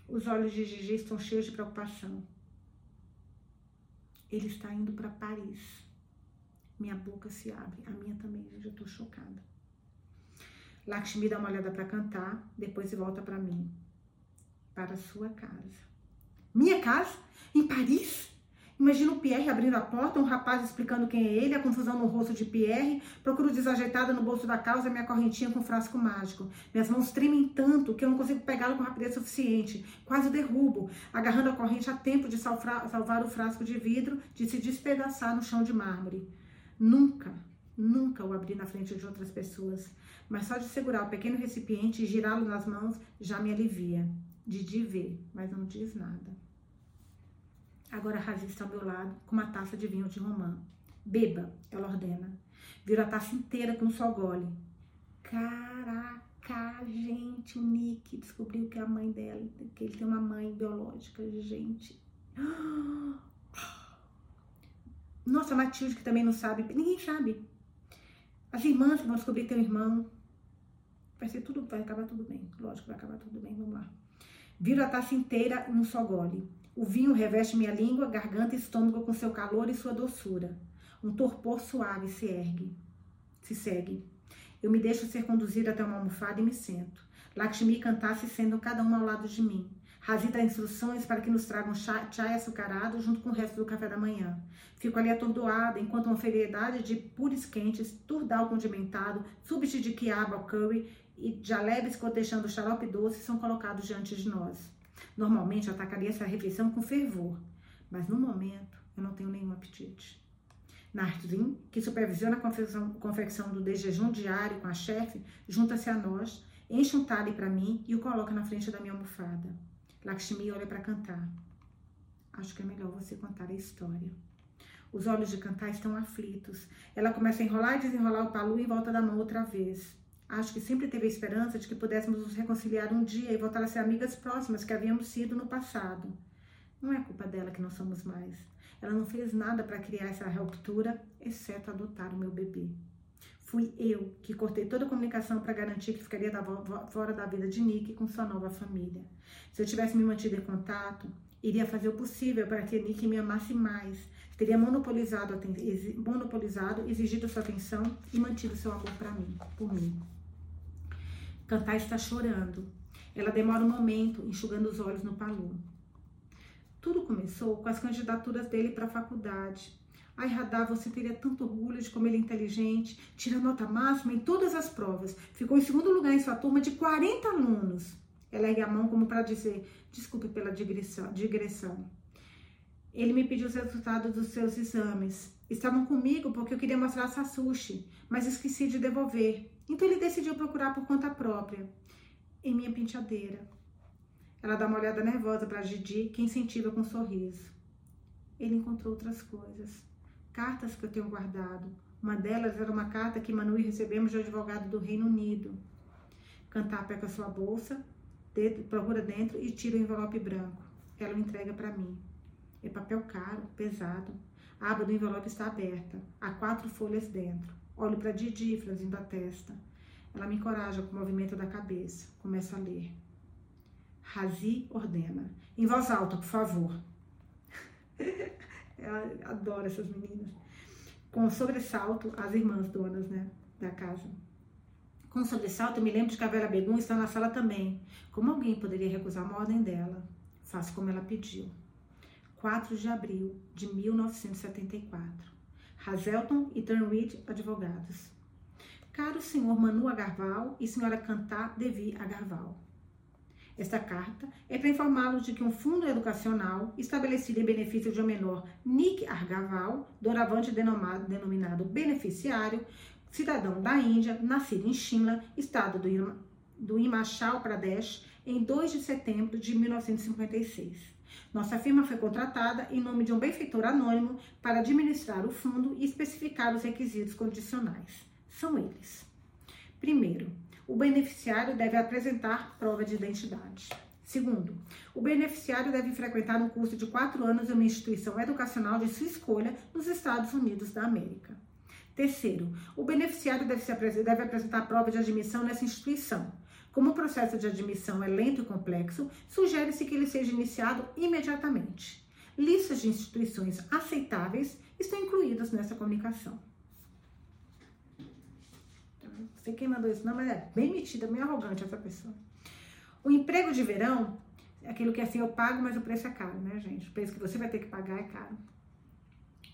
Speaker 1: Os olhos de Gigi estão cheios de preocupação. Ele está indo para Paris. Minha boca se abre, a minha também, gente, eu tô chocada. Lakshmi dá uma olhada para cantar, depois volta para mim. Para sua casa. Minha casa? Em Paris? Imagina o Pierre abrindo a porta, um rapaz explicando quem é ele, a confusão no rosto de Pierre. Procuro desajeitada no bolso da calça minha correntinha com frasco mágico. Minhas mãos tremem tanto que eu não consigo pegá-lo com rapidez suficiente. Quase derrubo, agarrando a corrente a tempo de salvar o frasco de vidro de se despedaçar no chão de mármore. Nunca, nunca o abri na frente de outras pessoas mas só de segurar o pequeno recipiente e girá-lo nas mãos já me alivia. Didi vê, mas não diz nada. Agora Razi está ao meu lado com uma taça de vinho de romã. Beba, ela ordena. Vira a taça inteira com um só gole. Caraca, gente, o Nick descobriu que é a mãe dela, que ele tem uma mãe biológica, gente. [gasps] Nossa, a Matilde que também não sabe, ninguém sabe. As irmãs vão descobrir que tem um irmão. Vai ser tudo, vai acabar tudo bem. Lógico, vai acabar tudo bem. Vamos lá. Viro a taça inteira em um só gole. O vinho reveste minha língua, garganta e estômago com seu calor e sua doçura. Um torpor suave se ergue, se segue. Eu me deixo ser conduzida até uma almofada e me sento. Lakshmi cantasse sendo cada uma ao lado de mim. Razi dá instruções para que nos tragam chá, chá açucarado junto com o resto do café da manhã. Fico ali atordoada enquanto uma variedade de puris quentes, turdal condimentado, substitui de quiabo ao curry e jalebes cotejando xarope doce são colocados diante de nós. Normalmente atacaria essa refeição com fervor, mas no momento eu não tenho nenhum apetite. Nardin, que supervisiona a confecção, confecção do desjejum diário com a chefe, junta-se a nós, enche um talhe para mim e o coloca na frente da minha almofada. Lakshmi olha para cantar. Acho que é melhor você contar a história. Os olhos de cantar estão aflitos. Ela começa a enrolar e desenrolar o palu em volta da mão outra vez. Acho que sempre teve a esperança de que pudéssemos nos reconciliar um dia e voltar a ser amigas próximas que havíamos sido no passado. Não é culpa dela que não somos mais. Ela não fez nada para criar essa ruptura, exceto adotar o meu bebê. Fui eu que cortei toda a comunicação para garantir que ficaria da fora da vida de Nick com sua nova família. Se eu tivesse me mantido em contato, iria fazer o possível para que Nick me amasse mais. Teria monopolizado, monopolizado, exigido sua atenção e mantido seu amor para mim, por mim. Cantar está chorando. Ela demora um momento, enxugando os olhos no palu. Tudo começou com as candidaturas dele para a faculdade. Ai, Radar, você teria tanto orgulho de como ele é inteligente, tira nota máxima em todas as provas. Ficou em segundo lugar em sua turma de 40 alunos. Ela ergue a mão como para dizer, desculpe pela digressão, digressão. Ele me pediu os resultados dos seus exames. Estavam comigo porque eu queria mostrar a Sassushi, mas esqueci de devolver. Então ele decidiu procurar por conta própria, em minha penteadeira. Ela dá uma olhada nervosa para Didi, que incentiva com um sorriso. Ele encontrou outras coisas cartas que eu tenho guardado. Uma delas era uma carta que Manu e recebemos do advogado do Reino Unido. Cantar pega sua bolsa, procura dentro e tira o envelope branco. Ela o entrega para mim. É papel caro, pesado. A aba do envelope está aberta. Há quatro folhas dentro. Olho para Didi, franzindo a testa. Ela me encoraja com o movimento da cabeça. Começa a ler. Razi ordena. Em voz alta, por favor. [laughs] Eu adoro essas meninas. Com sobressalto, as irmãs donas, né, da casa. Com sobressalto, me lembro de que a Vera Begum está na sala também. Como alguém poderia recusar uma ordem dela? Faço como ela pediu. 4 de abril de 1974. Hazelton e Turnwid, advogados. Caro senhor Manu Agarval e senhora Cantar Devi Agarval. Esta carta é para informá-los de que um fundo educacional estabelecido em benefício de um menor Nick Argaval, doravante denominado, denominado beneficiário, cidadão da Índia, nascido em Shimla, estado do, do Himachal Pradesh, em 2 de setembro de 1956. Nossa firma foi contratada em nome de um benfeitor anônimo para administrar o fundo e especificar os requisitos condicionais. São eles: primeiro, o beneficiário deve apresentar prova de identidade. Segundo, o beneficiário deve frequentar um curso de quatro anos em uma instituição educacional de sua escolha nos Estados Unidos da América. Terceiro, o beneficiário deve, deve apresentar prova de admissão nessa instituição. Como o processo de admissão é lento e complexo, sugere-se que ele seja iniciado imediatamente. Listas de instituições aceitáveis estão incluídas nessa comunicação sei quem mandou isso, não, mas é bem metida, bem arrogante essa pessoa. O emprego de verão, é aquilo que assim eu pago, mas o preço é caro, né, gente? O preço que você vai ter que pagar é caro.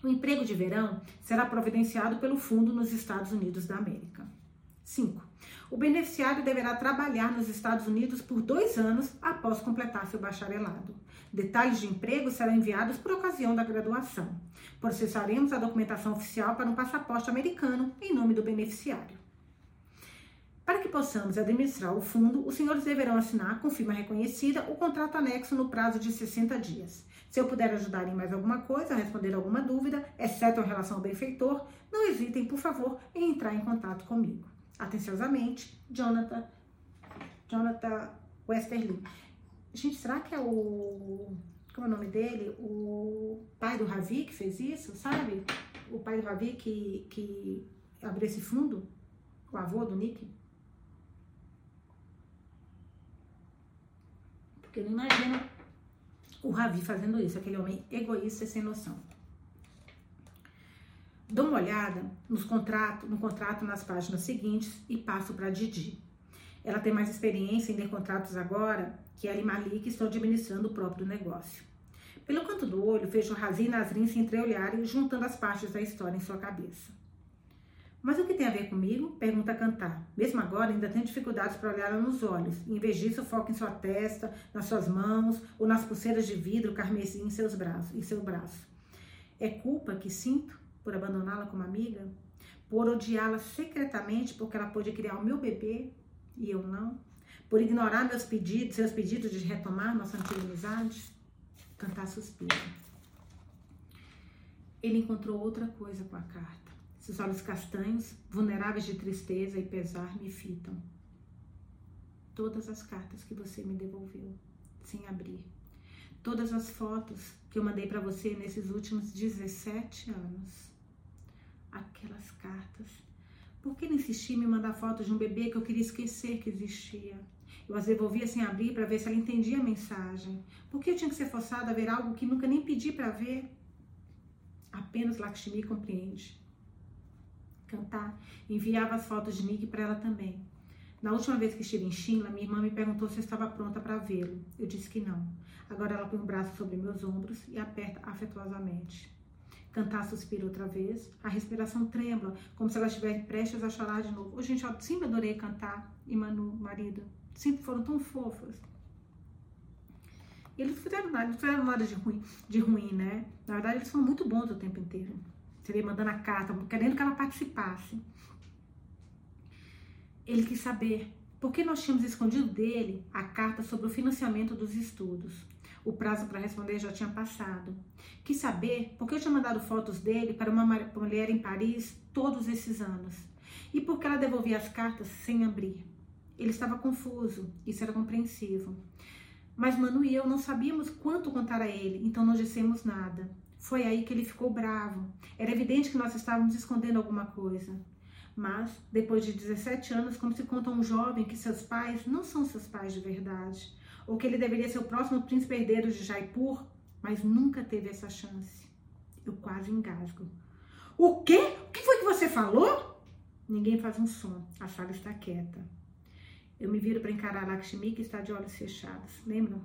Speaker 1: O emprego de verão será providenciado pelo fundo nos Estados Unidos da América. 5. O beneficiário deverá trabalhar nos Estados Unidos por dois anos após completar seu bacharelado. Detalhes de emprego serão enviados por ocasião da graduação. Processaremos a documentação oficial para um passaporte americano em nome do beneficiário. Para que possamos administrar o fundo, os senhores deverão assinar com firma reconhecida o contrato anexo no prazo de 60 dias. Se eu puder ajudar em mais alguma coisa, responder alguma dúvida, exceto em relação ao benfeitor, não hesitem, por favor, em entrar em contato comigo. Atenciosamente, Jonathan, Jonathan Westerly. Gente, será que é o. Como é o nome dele? O pai do Ravi que fez isso, sabe? O pai do Ravi que, que abriu esse fundo? O avô do Nick? Porque eu não imagino o Ravi fazendo isso, aquele homem egoísta e sem noção. Dou uma olhada nos contrato, no contrato nas páginas seguintes e passo para a Didi. Ela tem mais experiência em ler contratos agora que ela e Malik estão administrando o próprio negócio. Pelo canto do olho, vejo Razin e Nasrin se entreolharem, juntando as partes da história em sua cabeça. Mas o que tem a ver comigo? Pergunta Cantar. Mesmo agora, ainda tenho dificuldades para olhar ela nos olhos. Em vez disso, foco em sua testa, nas suas mãos ou nas pulseiras de vidro carmesim em, seus braços, em seu braço. É culpa que sinto por abandoná-la como amiga? Por odiá-la secretamente porque ela pôde criar o meu bebê e eu não? Por ignorar meus pedidos, seus pedidos de retomar nossa antiga amizade? Cantar suspira. Ele encontrou outra coisa com a carta. Seus olhos castanhos, vulneráveis de tristeza e pesar, me fitam. Todas as cartas que você me devolveu, sem abrir. Todas as fotos que eu mandei para você nesses últimos 17 anos. Aquelas cartas. Por que não insistir em me mandar fotos de um bebê que eu queria esquecer que existia? Eu as devolvia sem abrir para ver se ela entendia a mensagem. Por que eu tinha que ser forçada a ver algo que nunca nem pedi para ver? Apenas Lakshmi compreende. Cantar, enviava as fotos de Nick para ela também. Na última vez que estive em China, minha irmã me perguntou se eu estava pronta para vê-lo. Eu disse que não. Agora ela põe um braço sobre meus ombros e aperta afetuosamente. Cantar suspira outra vez, a respiração trembla, como se ela estivesse prestes a chorar de novo. Oh, gente, eu sempre adorei cantar. E Manu, marido, sempre foram tão fofos. Eles fizeram nada, não fizeram nada de ruim, de ruim, né? Na verdade, eles foram muito bons o tempo inteiro. Seria mandando a carta, querendo que ela participasse. Ele quis saber por que nós tínhamos escondido dele a carta sobre o financiamento dos estudos. O prazo para responder já tinha passado. Quis saber por que eu tinha mandado fotos dele para uma mulher em Paris todos esses anos. E por que ela devolvia as cartas sem abrir. Ele estava confuso, isso era compreensivo. Mas Manu e eu não sabíamos quanto contar a ele, então não dissemos nada. Foi aí que ele ficou bravo. Era evidente que nós estávamos escondendo alguma coisa. Mas, depois de 17 anos, como se conta um jovem que seus pais não são seus pais de verdade, ou que ele deveria ser o próximo príncipe herdeiro de Jaipur, mas nunca teve essa chance. Eu quase engasgo. O quê? O que foi que você falou? Ninguém faz um som. A sala está quieta. Eu me viro para encarar Lakshmi, que está de olhos fechados. Lembram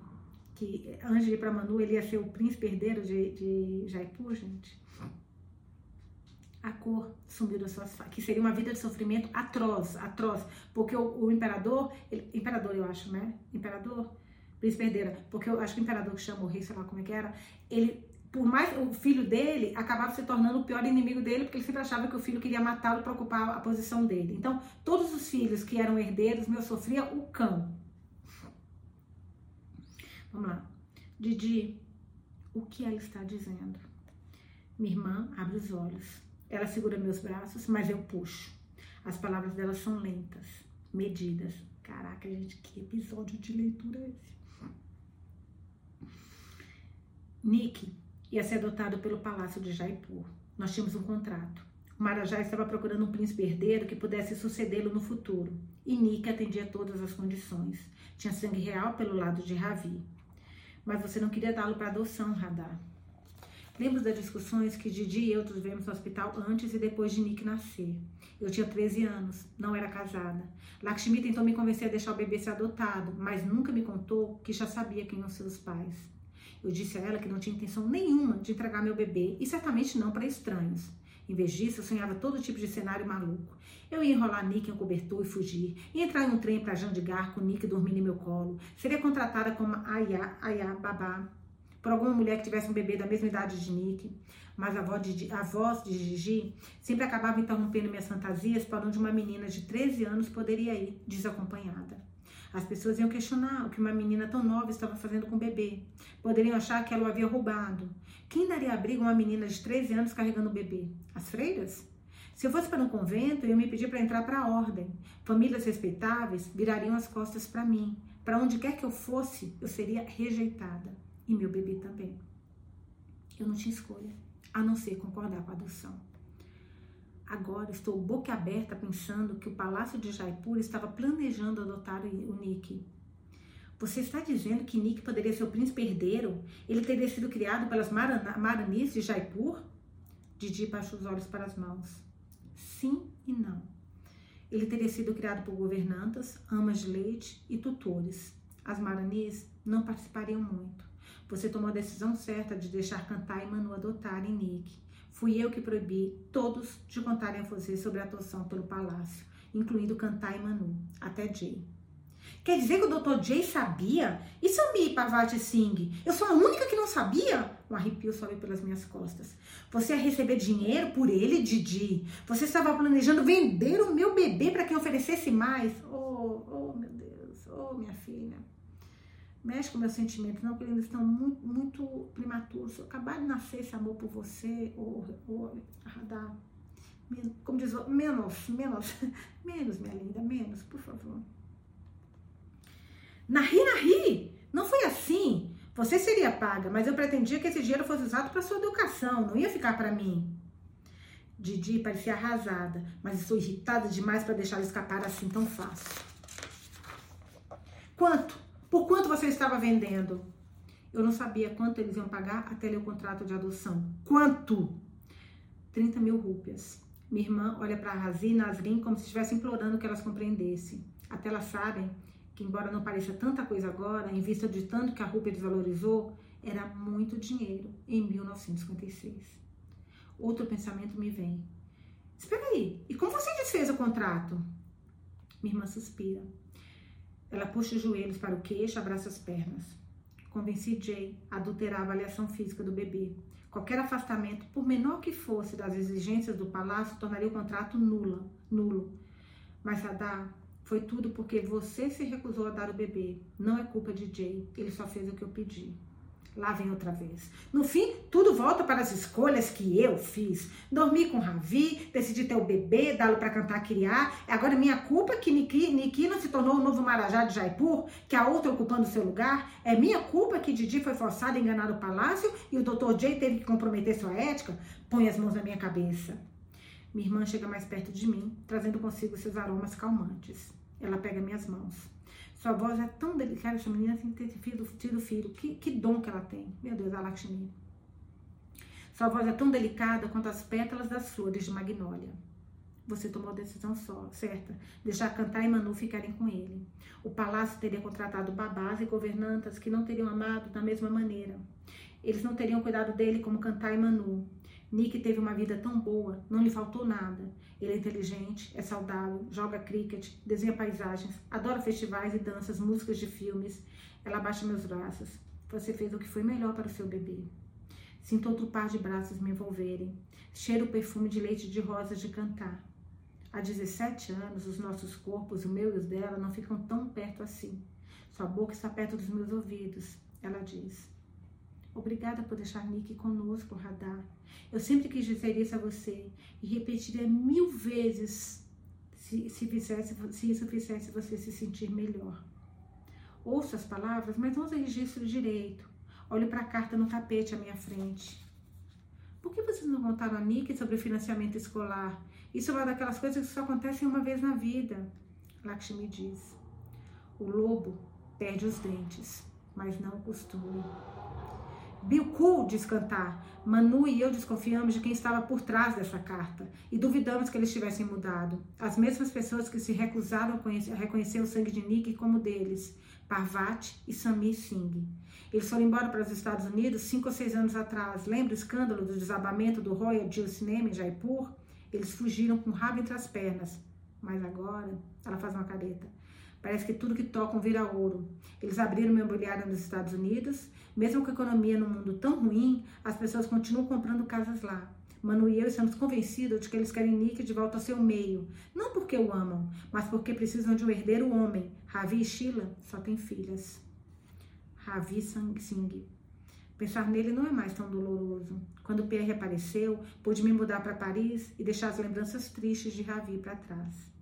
Speaker 1: que antes de ir para Manu, ele ia ser o príncipe herdeiro de, de Jaipur, gente? A cor sumiu das suas que seria uma vida de sofrimento atroz, atroz. Porque o, o imperador, ele, imperador eu acho, né? Imperador, príncipe herdeiro, porque eu acho que o imperador que chama o rei, sei lá como é que era, ele por mais o filho dele acabava se tornando o pior inimigo dele, porque ele sempre achava que o filho queria matá-lo para ocupar a posição dele. Então, todos os filhos que eram herdeiros, meu sofria o cão. Vamos lá. Didi, o que ela está dizendo? Minha irmã abre os olhos. Ela segura meus braços, mas eu puxo. As palavras dela são lentas, medidas. Caraca, gente, que episódio de leitura é esse? Nick, ia ser adotado pelo Palácio de Jaipur. Nós tínhamos um contrato. O Marajá estava procurando um príncipe herdeiro que pudesse sucedê-lo no futuro. E Nika atendia todas as condições. Tinha sangue real pelo lado de Ravi. Mas você não queria dá-lo para adoção, Radar. Lembro das discussões que Didi e eu tivemos no hospital antes e depois de Nick nascer. Eu tinha 13 anos, não era casada. Lakshmi tentou me convencer a deixar o bebê ser adotado, mas nunca me contou que já sabia quem eram seus pais. Eu disse a ela que não tinha intenção nenhuma de entregar meu bebê e certamente não para estranhos. Em vez disso, eu sonhava todo tipo de cenário maluco. Eu ia enrolar Nick em um cobertor e fugir. Ia entrar em um trem para Jandigar com Nick dormindo em meu colo. Seria contratada como Ayá, Ayá, babá. Por alguma mulher que tivesse um bebê da mesma idade de Nick. Mas a voz de, a voz de Gigi sempre acabava interrompendo minhas fantasias para onde uma menina de 13 anos poderia ir, desacompanhada. As pessoas iam questionar o que uma menina tão nova estava fazendo com o bebê. Poderiam achar que ela o havia roubado. Quem daria abrigo a uma menina de 13 anos carregando o bebê? As freiras? Se eu fosse para um convento, eu me pedir para entrar para a ordem. Famílias respeitáveis virariam as costas para mim. Para onde quer que eu fosse, eu seria rejeitada. E meu bebê também. Eu não tinha escolha, a não ser concordar com a adoção. Agora estou boca aberta pensando que o Palácio de Jaipur estava planejando adotar o Nick. Você está dizendo que Nick poderia ser o príncipe herdeiro? Ele teria sido criado pelas Maranis de Jaipur? Didi baixou os olhos para as mãos. Sim e não. Ele teria sido criado por governantas, amas de leite e tutores. As Maranis não participariam muito. Você tomou a decisão certa de deixar cantar e Manu adotarem Nick. Fui eu que proibi todos de contarem a você sobre a atuação pelo palácio, incluindo cantar e Manu, até Jay. Quer dizer que o Dr. Jay sabia? E seu Mi Pavati Singh? Eu sou a única que não sabia? Um arrepio sobe pelas minhas costas. Você ia receber dinheiro por ele, Didi? Você estava planejando vender o meu bebê para quem oferecesse mais? Oh, oh, meu Deus. Oh, minha filha. Mexe com meus sentimentos, não, porque eles estão muito, muito prematuros. Acabar de nascer esse amor por você, oh, oh, Radar. Como diz, menos, menos, [laughs] menos, minha linda, menos, por favor. Nahi, nahi, não foi assim. Você seria paga, mas eu pretendia que esse dinheiro fosse usado para sua educação, não ia ficar para mim. Didi parecia arrasada, mas estou irritada demais para deixá-la escapar assim tão fácil. Quanto? Por quanto você estava vendendo? Eu não sabia quanto eles iam pagar até ler o contrato de adoção. Quanto? 30 mil rúpias. Minha irmã olha para Razi e Nasrin como se estivesse implorando que elas compreendessem. Até elas sabem que embora não pareça tanta coisa agora, em vista de tanto que a rúpia desvalorizou, era muito dinheiro em 1956. Outro pensamento me vem. Espera aí, e como você desfez o contrato? Minha irmã suspira. Ela puxa os joelhos para o queixo, abraça as pernas. Convenci Jay a adulterar a avaliação física do bebê. Qualquer afastamento, por menor que fosse das exigências do palácio, tornaria o contrato nula, nulo. Mas Sadar foi tudo porque você se recusou a dar o bebê. Não é culpa de Jay. Ele só fez o que eu pedi. Lá vem outra vez. No fim, tudo volta para as escolhas que eu fiz. Dormi com Ravi, decidi ter o bebê, dá-lo para cantar, criar. É agora minha culpa que Niki, não se tornou o novo Marajá de Jaipur, que a outra ocupando seu lugar. É minha culpa que Didi foi forçada a enganar o palácio e o Dr. Jay teve que comprometer sua ética. Põe as mãos na minha cabeça. Minha irmã chega mais perto de mim, trazendo consigo seus aromas calmantes. Ela pega minhas mãos. Sua voz é tão delicada, essa menina tem tido, tido filho. Que, que dom que ela tem. Meu Deus, a Lakshmi. Sua voz é tão delicada quanto as pétalas das flores de magnólia. Você tomou a decisão só, certa, deixar Cantar e Manu ficarem com ele. O palácio teria contratado babás e governantas que não teriam amado da mesma maneira. Eles não teriam cuidado dele como Cantar e Manu. Nick teve uma vida tão boa, não lhe faltou nada. Ele é inteligente, é saudável, joga cricket, desenha paisagens, adora festivais e danças, músicas de filmes. Ela abaixa meus braços. Você fez o que foi melhor para o seu bebê. Sinto outro par de braços me envolverem. Cheiro o perfume de leite de rosas de cantar. Há 17 anos, os nossos corpos, o meu e os dela, não ficam tão perto assim. Sua boca está perto dos meus ouvidos, ela diz. Obrigada por deixar Nick conosco, Radar. Eu sempre quis dizer isso a você e repetiria mil vezes se, se, fizesse, se isso fizesse você se sentir melhor. Ouça as palavras, mas não use registro direito. Olhe para a carta no tapete à minha frente. Por que vocês não contaram a Nick sobre o financiamento escolar? Isso é uma daquelas coisas que só acontecem uma vez na vida. Lakshmi diz. O lobo perde os dentes, mas não o costume. Bilkul diz cantar. Manu e eu desconfiamos de quem estava por trás dessa carta e duvidamos que eles tivessem mudado. As mesmas pessoas que se recusaram a, reconhecer o sangue de Nick como deles, Parvati e Sami Singh. Eles foram embora para os Estados Unidos cinco ou seis anos atrás. Lembra o escândalo do desabamento do Royal Jill Cinema em Jaipur? Eles fugiram com o rabo entre as pernas. Mas agora, ela faz uma careta. Parece que tudo que tocam vira ouro. Eles abriram uma imobiliária nos Estados Unidos. Mesmo com a economia no mundo tão ruim, as pessoas continuam comprando casas lá. Manu e eu estamos convencidos de que eles querem Nick de volta ao seu meio. Não porque o amam, mas porque precisam de um herdeiro homem. Ravi e Sheila só têm filhas. Ravi Singh. Pensar nele não é mais tão doloroso. Quando Pierre apareceu, pude me mudar para Paris e deixar as lembranças tristes de Ravi para trás.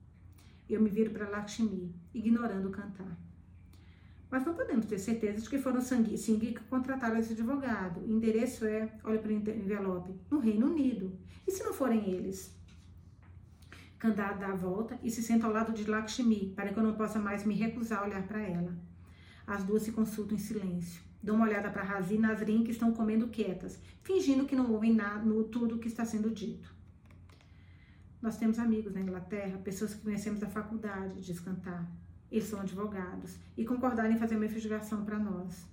Speaker 1: Eu me viro para Lakshmi, ignorando cantar. Mas não podemos ter certeza de que foram Singhi que contrataram esse advogado. O endereço é, olha para o envelope, no Reino Unido. E se não forem eles? Kandar dá a volta e se senta ao lado de Lakshmi, para que eu não possa mais me recusar a olhar para ela. As duas se consultam em silêncio. Dão uma olhada para Razi e Nasrin que estão comendo quietas, fingindo que não ouvem nada no tudo que está sendo dito. Nós temos amigos na Inglaterra, pessoas que conhecemos da faculdade, diz Cantar. Eles são advogados e concordaram em fazer uma investigação para nós.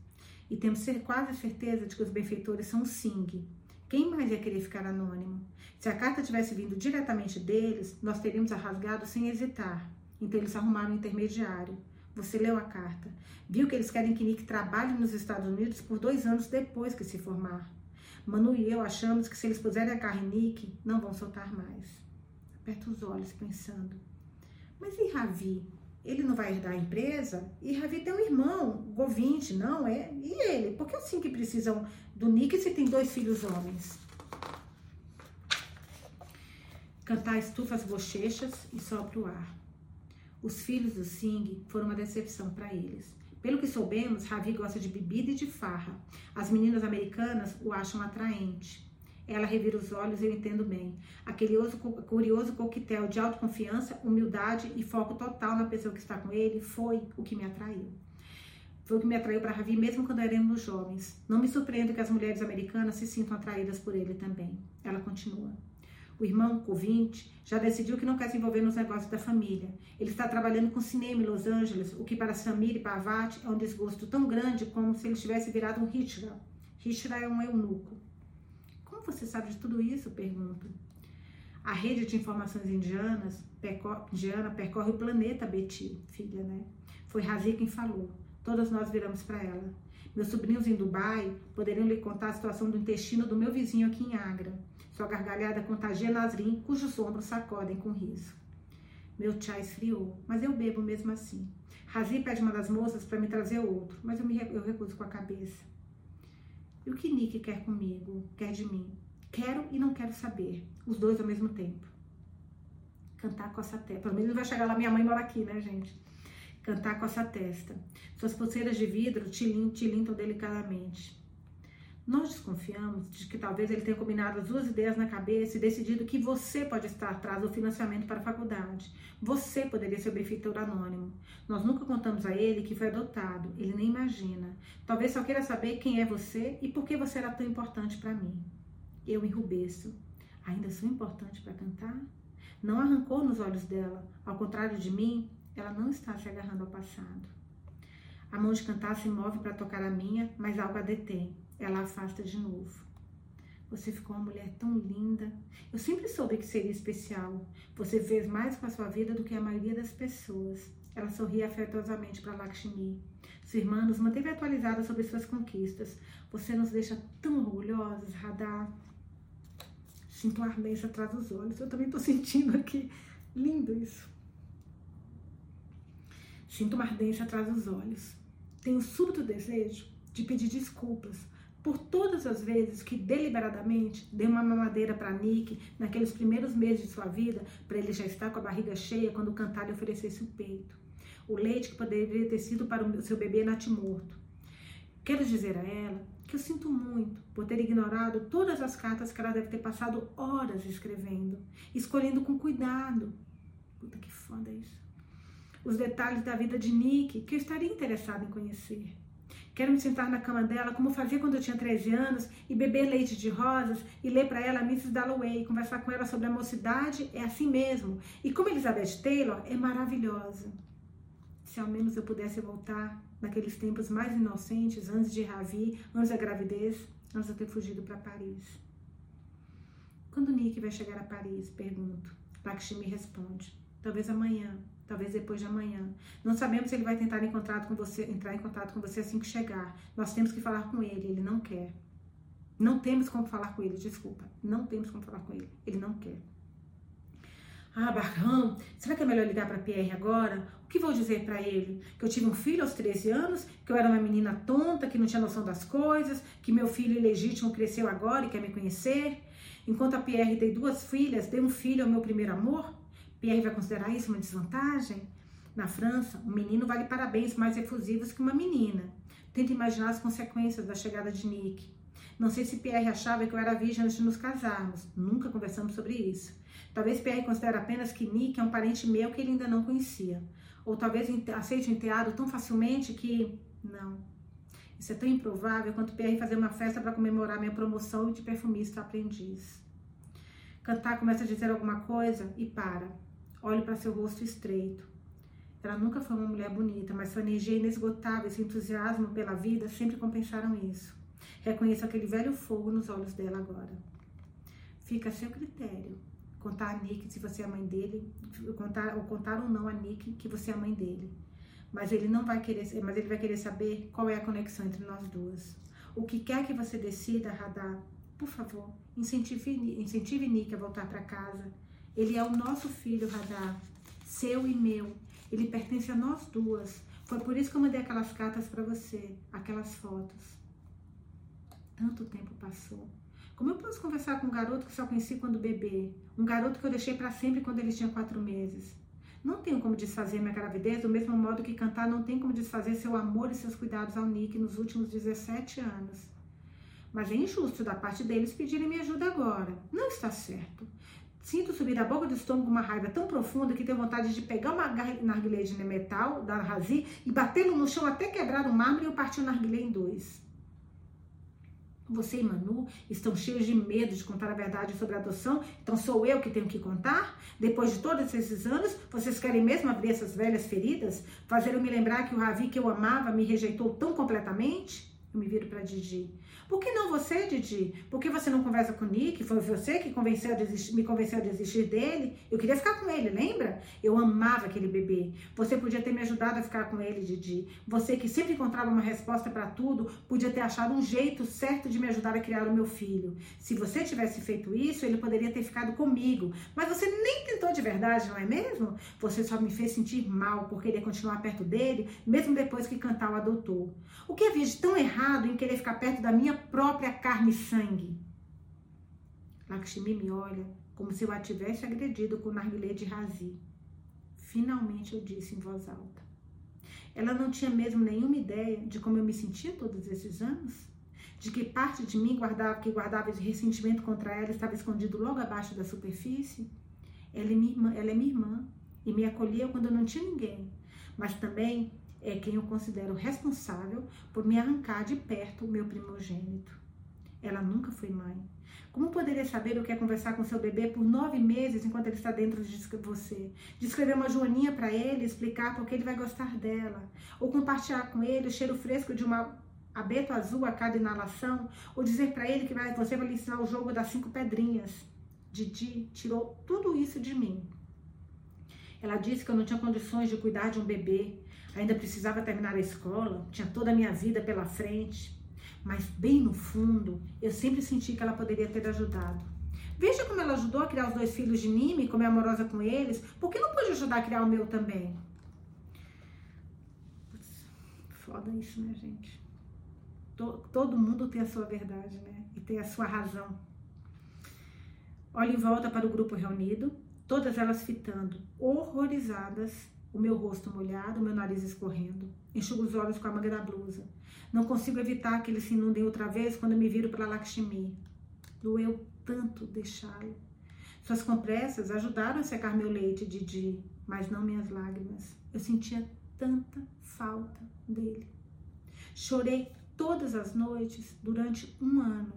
Speaker 1: E temos quase certeza de que os benfeitores são o Singh. Quem mais ia querer ficar anônimo? Se a carta tivesse vindo diretamente deles, nós teríamos a rasgado sem hesitar. Então eles arrumaram um intermediário. Você leu a carta. Viu que eles querem que Nick trabalhe nos Estados Unidos por dois anos depois que se formar. Manu e eu achamos que se eles puserem a carne Nick, não vão soltar mais. Aperta os olhos, pensando. Mas e Ravi? Ele não vai herdar a empresa? E Ravi tem um irmão, Govinte, não é? E ele? Por que assim que precisam do Nick se tem dois filhos homens? Cantar estufa as bochechas e sopra o ar. Os filhos do Singh foram uma decepção para eles. Pelo que soubemos, Ravi gosta de bebida e de farra. As meninas americanas o acham atraente. Ela revira os olhos eu entendo bem. Aquele curioso coquetel de autoconfiança, humildade e foco total na pessoa que está com ele foi o que me atraiu. Foi o que me atraiu para Ravi mesmo quando éramos jovens. Não me surpreendo que as mulheres americanas se sintam atraídas por ele também. Ela continua. O irmão, 20, já decidiu que não quer se envolver nos negócios da família. Ele está trabalhando com cinema em Los Angeles, o que para Samir e Parvati é um desgosto tão grande como se ele tivesse virado um Hishra. Hishra é um eunuco. Como você sabe de tudo isso? Pergunto. A rede de informações indianas, indiana percorre o planeta, Betty, filha, né? Foi Razi quem falou. Todas nós viramos para ela. Meus sobrinhos em Dubai poderiam lhe contar a situação do intestino do meu vizinho aqui em Agra. Sua gargalhada contagia Nasrin, cujos ombros sacodem com riso. Meu chá esfriou, mas eu bebo mesmo assim. Razi pede uma das moças para me trazer outro, mas eu, me, eu recuso com a cabeça. E o que Nick quer comigo, quer de mim? Quero e não quero saber, os dois ao mesmo tempo. Cantar com essa testa. Pelo menos não vai chegar lá, minha mãe mora aqui, né, gente? Cantar com essa testa. Suas pulseiras de vidro tilintam delicadamente. Nós desconfiamos de que talvez ele tenha combinado as duas ideias na cabeça e decidido que você pode estar atrás do financiamento para a faculdade. Você poderia ser o benfeitor anônimo. Nós nunca contamos a ele que foi adotado. Ele nem imagina. Talvez só queira saber quem é você e por que você era tão importante para mim. Eu enrubeço. Ainda sou importante para cantar? Não arrancou nos olhos dela. Ao contrário de mim, ela não está se agarrando ao passado. A mão de cantar se move para tocar a minha, mas algo a detém. Ela afasta de novo. Você ficou uma mulher tão linda. Eu sempre soube que seria especial. Você fez mais com a sua vida do que a maioria das pessoas. Ela sorria afetuosamente para Lakshmi. Sua irmã nos manteve atualizados sobre suas conquistas. Você nos deixa tão orgulhosos, Radha. Sinto uma ardência atrás dos olhos. Eu também estou [laughs] sentindo aqui. Lindo isso. Sinto uma ardência atrás dos olhos. Tenho súbito desejo de pedir desculpas por todas as vezes que deliberadamente dei uma mamadeira para Nick naqueles primeiros meses de sua vida, para ele já estar com a barriga cheia quando o cantar lhe oferecesse o peito. O leite que poderia ter sido para o seu bebê natimorto. Quero dizer a ela que eu sinto muito por ter ignorado todas as cartas que ela deve ter passado horas escrevendo, escolhendo com cuidado. Puta que foda isso. Os detalhes da vida de Nick que eu estaria interessado em conhecer. Quero me sentar na cama dela, como fazia quando eu tinha 13 anos, e beber leite de rosas e ler para ela Mrs. Dalloway, conversar com ela sobre a mocidade, é assim mesmo. E como Elizabeth Taylor é maravilhosa. Se ao menos eu pudesse voltar naqueles tempos mais inocentes, antes de Ravi, antes da gravidez, antes de eu ter fugido para Paris. Quando Nick vai chegar a Paris? Pergunto. Lakshmi responde. Talvez amanhã talvez depois de amanhã. Não sabemos se ele vai tentar em contato com você, entrar em contato com você assim que chegar. Nós temos que falar com ele, ele não quer. Não temos como falar com ele, desculpa. Não temos como falar com ele, ele não quer. Ah, Barcão, será que é melhor ligar para Pierre agora? O que vou dizer para ele? Que eu tive um filho aos 13 anos, que eu era uma menina tonta, que não tinha noção das coisas, que meu filho ilegítimo cresceu agora e quer me conhecer? Enquanto a Pierre tem duas filhas, dei um filho ao meu primeiro amor? Pierre vai considerar isso uma desvantagem? Na França, um menino vale parabéns mais efusivos que uma menina. Tenta imaginar as consequências da chegada de Nick. Não sei se Pierre achava que eu era virgem antes de nos casarmos. Nunca conversamos sobre isso. Talvez Pierre considere apenas que Nick é um parente meu que ele ainda não conhecia. Ou talvez aceite o enteado tão facilmente que. Não. Isso é tão improvável quanto PR fazer uma festa para comemorar minha promoção de perfumista aprendiz. Cantar começa a dizer alguma coisa e para. Olho para seu rosto estreito. Ela nunca foi uma mulher bonita, mas sua energia inesgotável e seu entusiasmo pela vida sempre compensaram isso. Reconheço aquele velho fogo nos olhos dela agora. Fica a seu critério contar a Nick se você é a mãe dele, contar ou contar ou não a Nick que você é a mãe dele. Mas ele não vai querer, mas ele vai querer saber qual é a conexão entre nós duas. O que quer que você decida, Radar, por favor, incentive, incentive Nick a voltar para casa. Ele é o nosso filho, Radar, seu e meu. Ele pertence a nós duas. Foi por isso que eu mandei aquelas cartas para você, aquelas fotos. Tanto tempo passou. Como eu posso conversar com um garoto que só conheci quando bebê? Um garoto que eu deixei para sempre quando ele tinha quatro meses? Não tenho como desfazer minha gravidez do mesmo modo que cantar não tem como desfazer seu amor e seus cuidados ao Nick nos últimos 17 anos. Mas é injusto da parte deles pedirem minha ajuda agora. Não está certo. Sinto subir da boca do estômago uma raiva tão profunda que tenho vontade de pegar uma narguilé de metal da Razi e batê-lo no chão até quebrar o mármore e partir o narguilé em dois. Você e Manu estão cheios de medo de contar a verdade sobre a adoção, então sou eu que tenho que contar? Depois de todos esses anos, vocês querem mesmo abrir essas velhas feridas? Fazer eu me lembrar que o Ravi que eu amava me rejeitou tão completamente? Eu me viro para Didi. Por que não você, Didi? Por que você não conversa com o Nick? Foi você que convenceu desistir, me convenceu a desistir dele? Eu queria ficar com ele, lembra? Eu amava aquele bebê. Você podia ter me ajudado a ficar com ele, Didi. Você que sempre encontrava uma resposta para tudo, podia ter achado um jeito certo de me ajudar a criar o meu filho. Se você tivesse feito isso, ele poderia ter ficado comigo. Mas você nem tentou de verdade, não é mesmo? Você só me fez sentir mal por querer continuar perto dele, mesmo depois que Cantal adotou. O que havia de tão errado em querer ficar perto da minha própria carne e sangue. Lakshmi me olha como se eu a tivesse agredido com o narguilé de Razi. Finalmente eu disse em voz alta. Ela não tinha mesmo nenhuma ideia de como eu me sentia todos esses anos? De que parte de mim guardava, que guardava esse ressentimento contra ela estava escondido logo abaixo da superfície? Ela é minha irmã, ela é minha irmã e me acolheu quando eu não tinha ninguém. Mas também é quem eu considero responsável por me arrancar de perto o meu primogênito. Ela nunca foi mãe. Como poderia saber o que é conversar com seu bebê por nove meses enquanto ele está dentro de você? Descrever uma joaninha para ele, explicar por que ele vai gostar dela. Ou compartilhar com ele o cheiro fresco de uma abeto azul a cada inalação. Ou dizer para ele que você vai lhe ensinar o jogo das cinco pedrinhas. Didi tirou tudo isso de mim. Ela disse que eu não tinha condições de cuidar de um bebê, ainda precisava terminar a escola, tinha toda a minha vida pela frente. Mas bem no fundo, eu sempre senti que ela poderia ter ajudado. Veja como ela ajudou a criar os dois filhos de Nime, como é amorosa com eles. Por que não pode ajudar a criar o meu também? Putz, foda isso, né, gente? Todo mundo tem a sua verdade, né? E tem a sua razão. Olha em volta para o grupo reunido, todas elas fitando, horrorizadas o meu rosto molhado, o meu nariz escorrendo. Enxugo os olhos com a manga da blusa. Não consigo evitar que eles se inundem outra vez quando me viro para Lakshmi. Doeu tanto deixá-lo. Suas compressas ajudaram a secar meu leite, Didi, mas não minhas lágrimas. Eu sentia tanta falta dele. Chorei todas as noites durante um ano.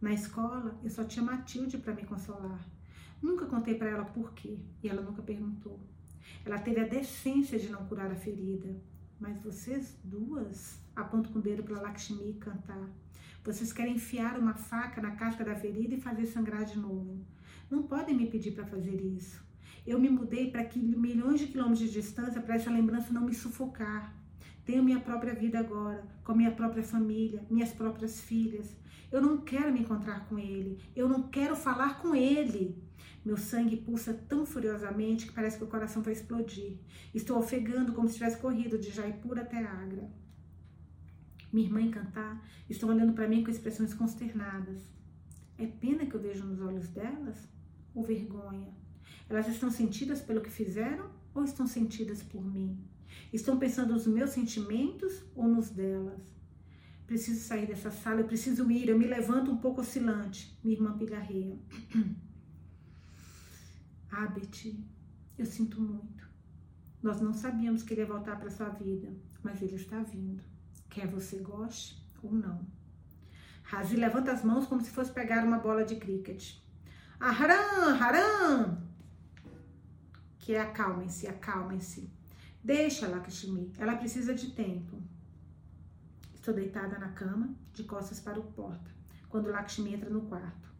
Speaker 1: Na escola, eu só tinha Matilde para me consolar. Nunca contei para ela por quê e ela nunca perguntou. Ela teve a decência de não curar a ferida. Mas vocês duas, aponto com o dedo para Lakshmi cantar. Vocês querem enfiar uma faca na casca da ferida e fazer sangrar de novo. Não podem me pedir para fazer isso. Eu me mudei para milhões de quilômetros de distância para essa lembrança não me sufocar. Tenho minha própria vida agora, com minha própria família, minhas próprias filhas. Eu não quero me encontrar com ele. Eu não quero falar com ele. Meu sangue pulsa tão furiosamente que parece que o coração vai explodir. Estou ofegando como se tivesse corrido de Jaipur até Agra. Minha irmã e Cantar estão olhando para mim com expressões consternadas. É pena que eu vejo nos olhos delas? Ou vergonha? Elas estão sentidas pelo que fizeram ou estão sentidas por mim? Estão pensando nos meus sentimentos ou nos delas? Preciso sair dessa sala, eu preciso ir. Eu me levanto um pouco oscilante. Minha irmã pigarreia. [clears throat] Ah, Betty, eu sinto muito. Nós não sabíamos que ele ia voltar para sua vida, mas ele está vindo. quer você goste ou não. Razi levanta as mãos como se fosse pegar uma bola de cricket. Haram, haram! Que é acalmem-se, acalmem-se. Deixa, Lakshmi, ela precisa de tempo. Estou deitada na cama, de costas para o porta, quando Lakshmi entra no quarto.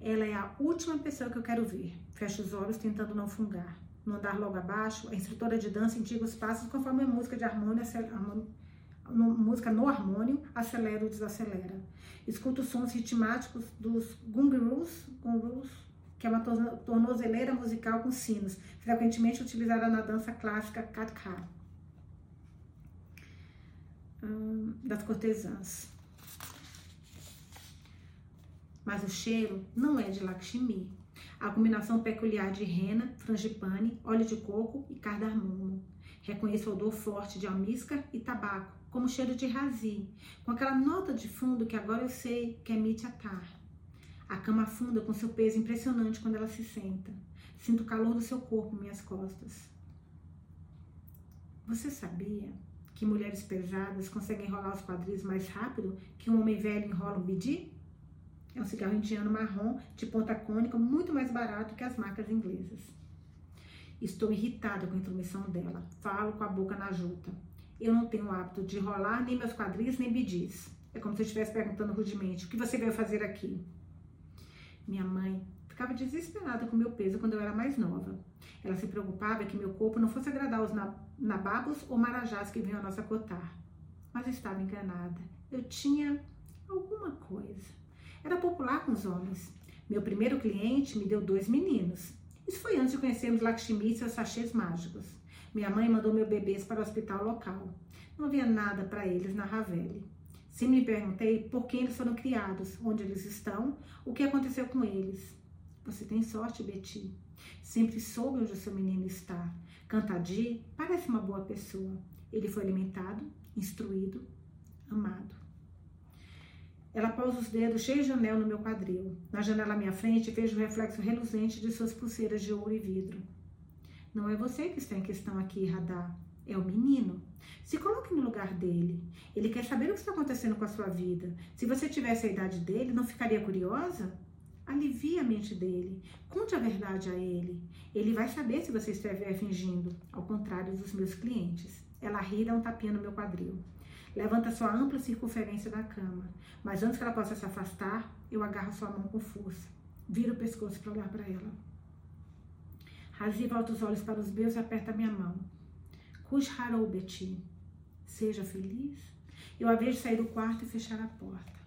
Speaker 1: Ela é a última pessoa que eu quero ver. Fecho os olhos tentando não fungar. No andar logo abaixo, a instrutora de dança indica os passos conforme a música de harmônio, no, música no harmônio, acelera ou desacelera. Escuto os sons ritmáticos dos gungurus, gungurus que é uma tornozeleira musical com sinos, frequentemente utilizada na dança clássica Kathak, hum, das cortesãs. Mas o cheiro não é de Lakshmi. A combinação peculiar de rena, frangipane, óleo de coco e cardamomo. Reconheço o odor forte de almíscar e tabaco, como cheiro de razi, com aquela nota de fundo que agora eu sei que é mitiatar. A cama afunda com seu peso impressionante quando ela se senta. Sinto o calor do seu corpo em minhas costas. Você sabia que mulheres pesadas conseguem enrolar os quadris mais rápido que um homem velho enrola um bidi? É um cigarro indiano marrom de ponta cônica muito mais barato que as marcas inglesas. Estou irritada com a intromissão dela. Falo com a boca na juta. Eu não tenho o hábito de rolar nem meus quadris nem bidis. É como se eu estivesse perguntando rudemente: o que você veio fazer aqui? Minha mãe ficava desesperada com meu peso quando eu era mais nova. Ela se preocupava que meu corpo não fosse agradar os nababos ou marajás que vinham a nossa cotar. Mas eu estava enganada. Eu tinha alguma coisa. Era popular com os homens. Meu primeiro cliente me deu dois meninos. Isso foi antes de conhecermos Lakshmi e seus sachês mágicos. Minha mãe mandou meus bebês para o hospital local. Não havia nada para eles na Ravelle. Sempre me perguntei por que eles foram criados, onde eles estão, o que aconteceu com eles. Você tem sorte, Betty. Sempre soube onde o seu menino está. Cantadi parece uma boa pessoa. Ele foi alimentado, instruído, amado. Ela pousa os dedos cheios de anel no meu quadril. Na janela à minha frente, vejo o reflexo reluzente de suas pulseiras de ouro e vidro. Não é você que está em questão aqui, Radar. É o menino. Se coloque no lugar dele. Ele quer saber o que está acontecendo com a sua vida. Se você tivesse a idade dele, não ficaria curiosa? Alivie a mente dele. Conte a verdade a ele. Ele vai saber se você estiver fingindo, ao contrário dos meus clientes. Ela ri e dá um tapinha no meu quadril. Levanta sua ampla circunferência da cama. Mas antes que ela possa se afastar, eu agarro sua mão com força. Viro o pescoço para olhar para ela. Razi volta os olhos para os meus e aperta minha mão. Harou Betty. Seja feliz. Eu a vejo sair do quarto e fechar a porta.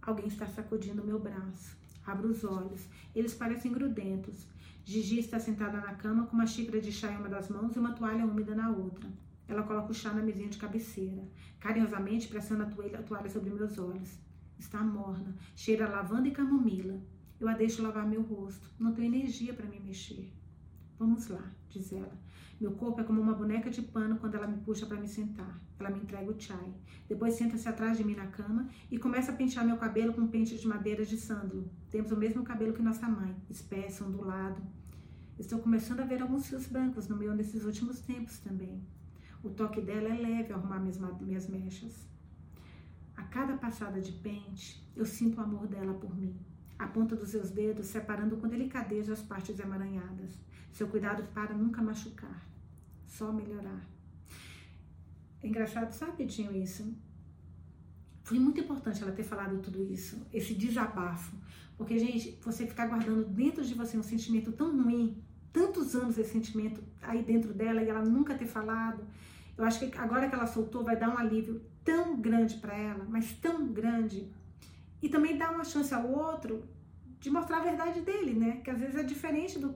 Speaker 1: Alguém está sacudindo meu braço. Abro os olhos. Eles parecem grudentos. Gigi está sentada na cama com uma xícara de chá em uma das mãos e uma toalha úmida na outra. Ela coloca o chá na mesinha de cabeceira. Carinhosamente pressiona a toalha, a toalha sobre meus olhos. Está morna, cheira a lavanda e camomila. Eu a deixo lavar meu rosto. Não tenho energia para me mexer. Vamos lá, diz ela. Meu corpo é como uma boneca de pano quando ela me puxa para me sentar. Ela me entrega o chai. Depois senta-se atrás de mim na cama e começa a pentear meu cabelo com um pente de madeira de sândalo. Temos o mesmo cabelo que nossa mãe, espesso, ondulado. Estou começando a ver alguns fios brancos no meu nesses últimos tempos também. O toque dela é leve ao arrumar minhas, minhas mechas. A cada passada de pente, eu sinto o amor dela por mim a ponta dos seus dedos separando com delicadeza as partes emaranhadas. Seu cuidado para nunca machucar, só melhorar. É engraçado, sabe, Pedinho, isso? Foi muito importante ela ter falado tudo isso, esse desabafo. Porque, gente, você ficar guardando dentro de você um sentimento tão ruim, tantos anos esse sentimento aí dentro dela e ela nunca ter falado, eu acho que agora que ela soltou vai dar um alívio tão grande para ela, mas tão grande, e também dar uma chance ao outro de mostrar a verdade dele, né? Que às vezes é diferente do,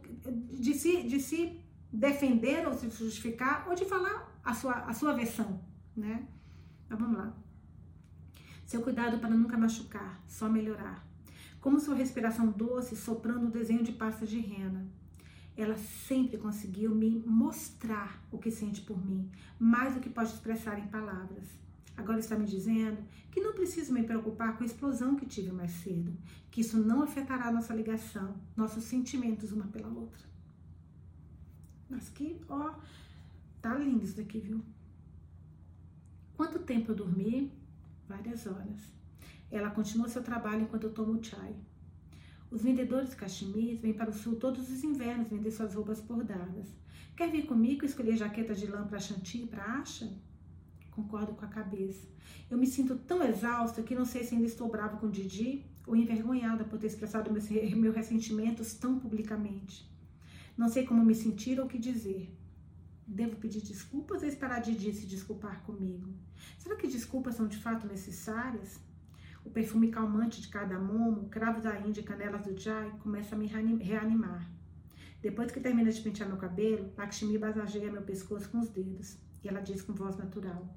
Speaker 1: de, se, de se defender ou se justificar ou de falar a sua, a sua versão, né? Mas vamos lá. Seu cuidado para nunca machucar, só melhorar. Como sua respiração doce soprando o desenho de pastas de rena. Ela sempre conseguiu me mostrar o que sente por mim, mais do que pode expressar em palavras. Agora está me dizendo que não preciso me preocupar com a explosão que tive mais cedo, que isso não afetará nossa ligação, nossos sentimentos uma pela outra. Mas que, ó, tá lindo isso daqui, viu? Quanto tempo eu dormi? Várias horas. Ela continua seu trabalho enquanto eu tomo chai. Os vendedores de vêm para o sul todos os invernos vender suas roupas bordadas. Quer vir comigo escolher jaqueta de lã para Chantilly e para Acha? Concordo com a cabeça. Eu me sinto tão exausta que não sei se ainda estou brava com Didi ou envergonhada por ter expressado meus, meus ressentimentos tão publicamente. Não sei como me sentir ou o que dizer. Devo pedir desculpas ou esperar Didi se desculpar comigo? Será que desculpas são de fato necessárias? O perfume calmante de cardamomo, cravos da Índia e canelas do Jai começa a me reanimar. Depois que termina de pentear meu cabelo, Lakshmi basageia meu pescoço com os dedos. E ela diz com voz natural: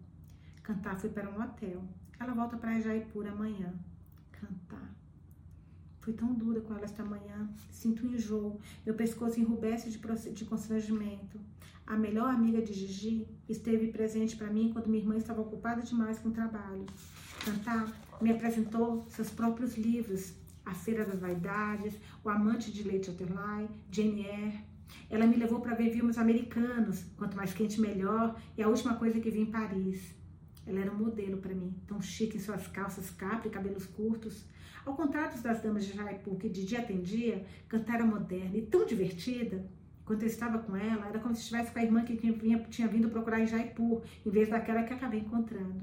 Speaker 1: Cantar foi para um hotel. Ela volta para Jaipur amanhã. Cantar. Fui tão dura com ela esta manhã. Sinto um enjoo. Meu pescoço enrubesce de, de constrangimento. A melhor amiga de Gigi esteve presente para mim quando minha irmã estava ocupada demais com o trabalho. Cantar me apresentou seus próprios livros, A Feira das Vaidades, O Amante de Leite Otterley, Jane Eyre. Ela me levou para ver filmes americanos, quanto mais quente melhor, e a última coisa que vi em Paris. Ela era um modelo para mim, tão chique em suas calças capri e cabelos curtos. Ao contrário das damas de Jaipur, que de dia atendia, cantar era moderna e tão divertida. Quando eu estava com ela, era como se estivesse com a irmã que tinha, tinha vindo procurar em Jaipur, em vez daquela que acabei encontrando.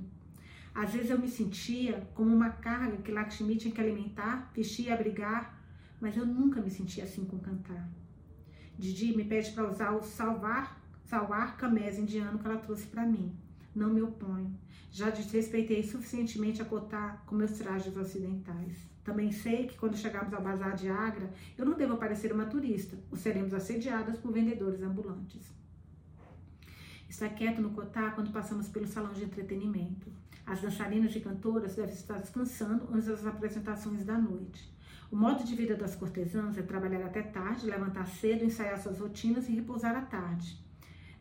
Speaker 1: Às vezes eu me sentia como uma carga que Lakshmi tinha que alimentar, vestir e abrigar, mas eu nunca me sentia assim com cantar. Didi me pede para usar o salvar, salvar camés indiano que ela trouxe para mim. Não me oponho. Já desrespeitei suficientemente a cotar com meus trajes ocidentais. Também sei que quando chegarmos ao bazar de Agra, eu não devo parecer uma turista, ou seremos assediadas por vendedores ambulantes. Está quieto no Cotá quando passamos pelo salão de entretenimento. As dançarinas e cantoras devem estar descansando antes das apresentações da noite. O modo de vida das cortesãs é trabalhar até tarde, levantar cedo, ensaiar suas rotinas e repousar à tarde.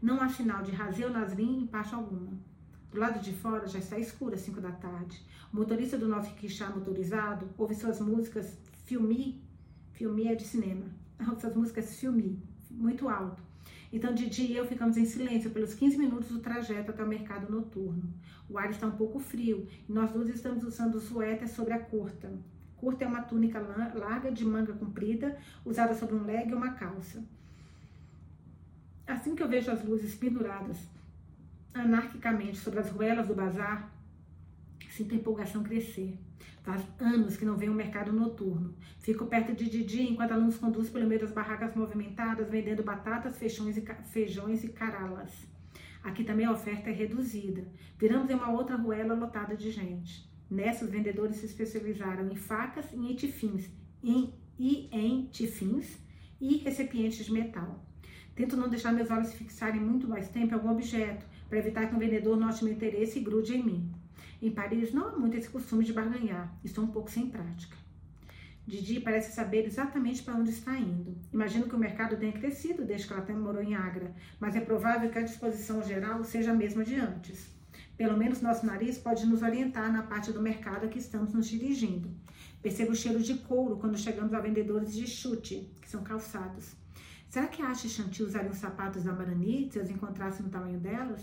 Speaker 1: Não há sinal de Razeu Nasrim em parte alguma. Do lado de fora já está escuro às 5 da tarde. O motorista do nosso rickshaw motorizado ouve suas músicas filmi, filmi é de cinema, [laughs] suas músicas filmi, muito alto. Então Didi e eu ficamos em silêncio pelos 15 minutos do trajeto até o mercado noturno. O ar está um pouco frio e nós duas estamos usando suéter sobre a curta. Curta é uma túnica larga de manga comprida, usada sobre um leg e uma calça. Assim que eu vejo as luzes penduradas anarquicamente sobre as ruelas do bazar, sinto a empolgação crescer. Faz anos que não venho ao mercado noturno. Fico perto de Didi enquanto ela nos conduz pelo meio das barracas movimentadas, vendendo batatas, feijões e, feijões e caralas. Aqui também a oferta é reduzida. Viramos em uma outra ruela lotada de gente. Nessa, os vendedores se especializaram em facas e tifins, em, e em tifins e recipientes de metal. Tento não deixar meus olhos fixarem muito mais tempo em algum objeto, para evitar que um vendedor note meu interesse e grude em mim. Em Paris não há muito esse costume de barganhar, estou um pouco sem prática. Didi parece saber exatamente para onde está indo. Imagino que o mercado tenha crescido desde que ela morou em Agra, mas é provável que a disposição geral seja a mesma de antes. Pelo menos nosso nariz pode nos orientar na parte do mercado a que estamos nos dirigindo. Percebo o cheiro de couro quando chegamos a vendedores de chute, que são calçados. Será que Asha e Chantil usariam sapatos da Marani se as encontrassem no tamanho delas?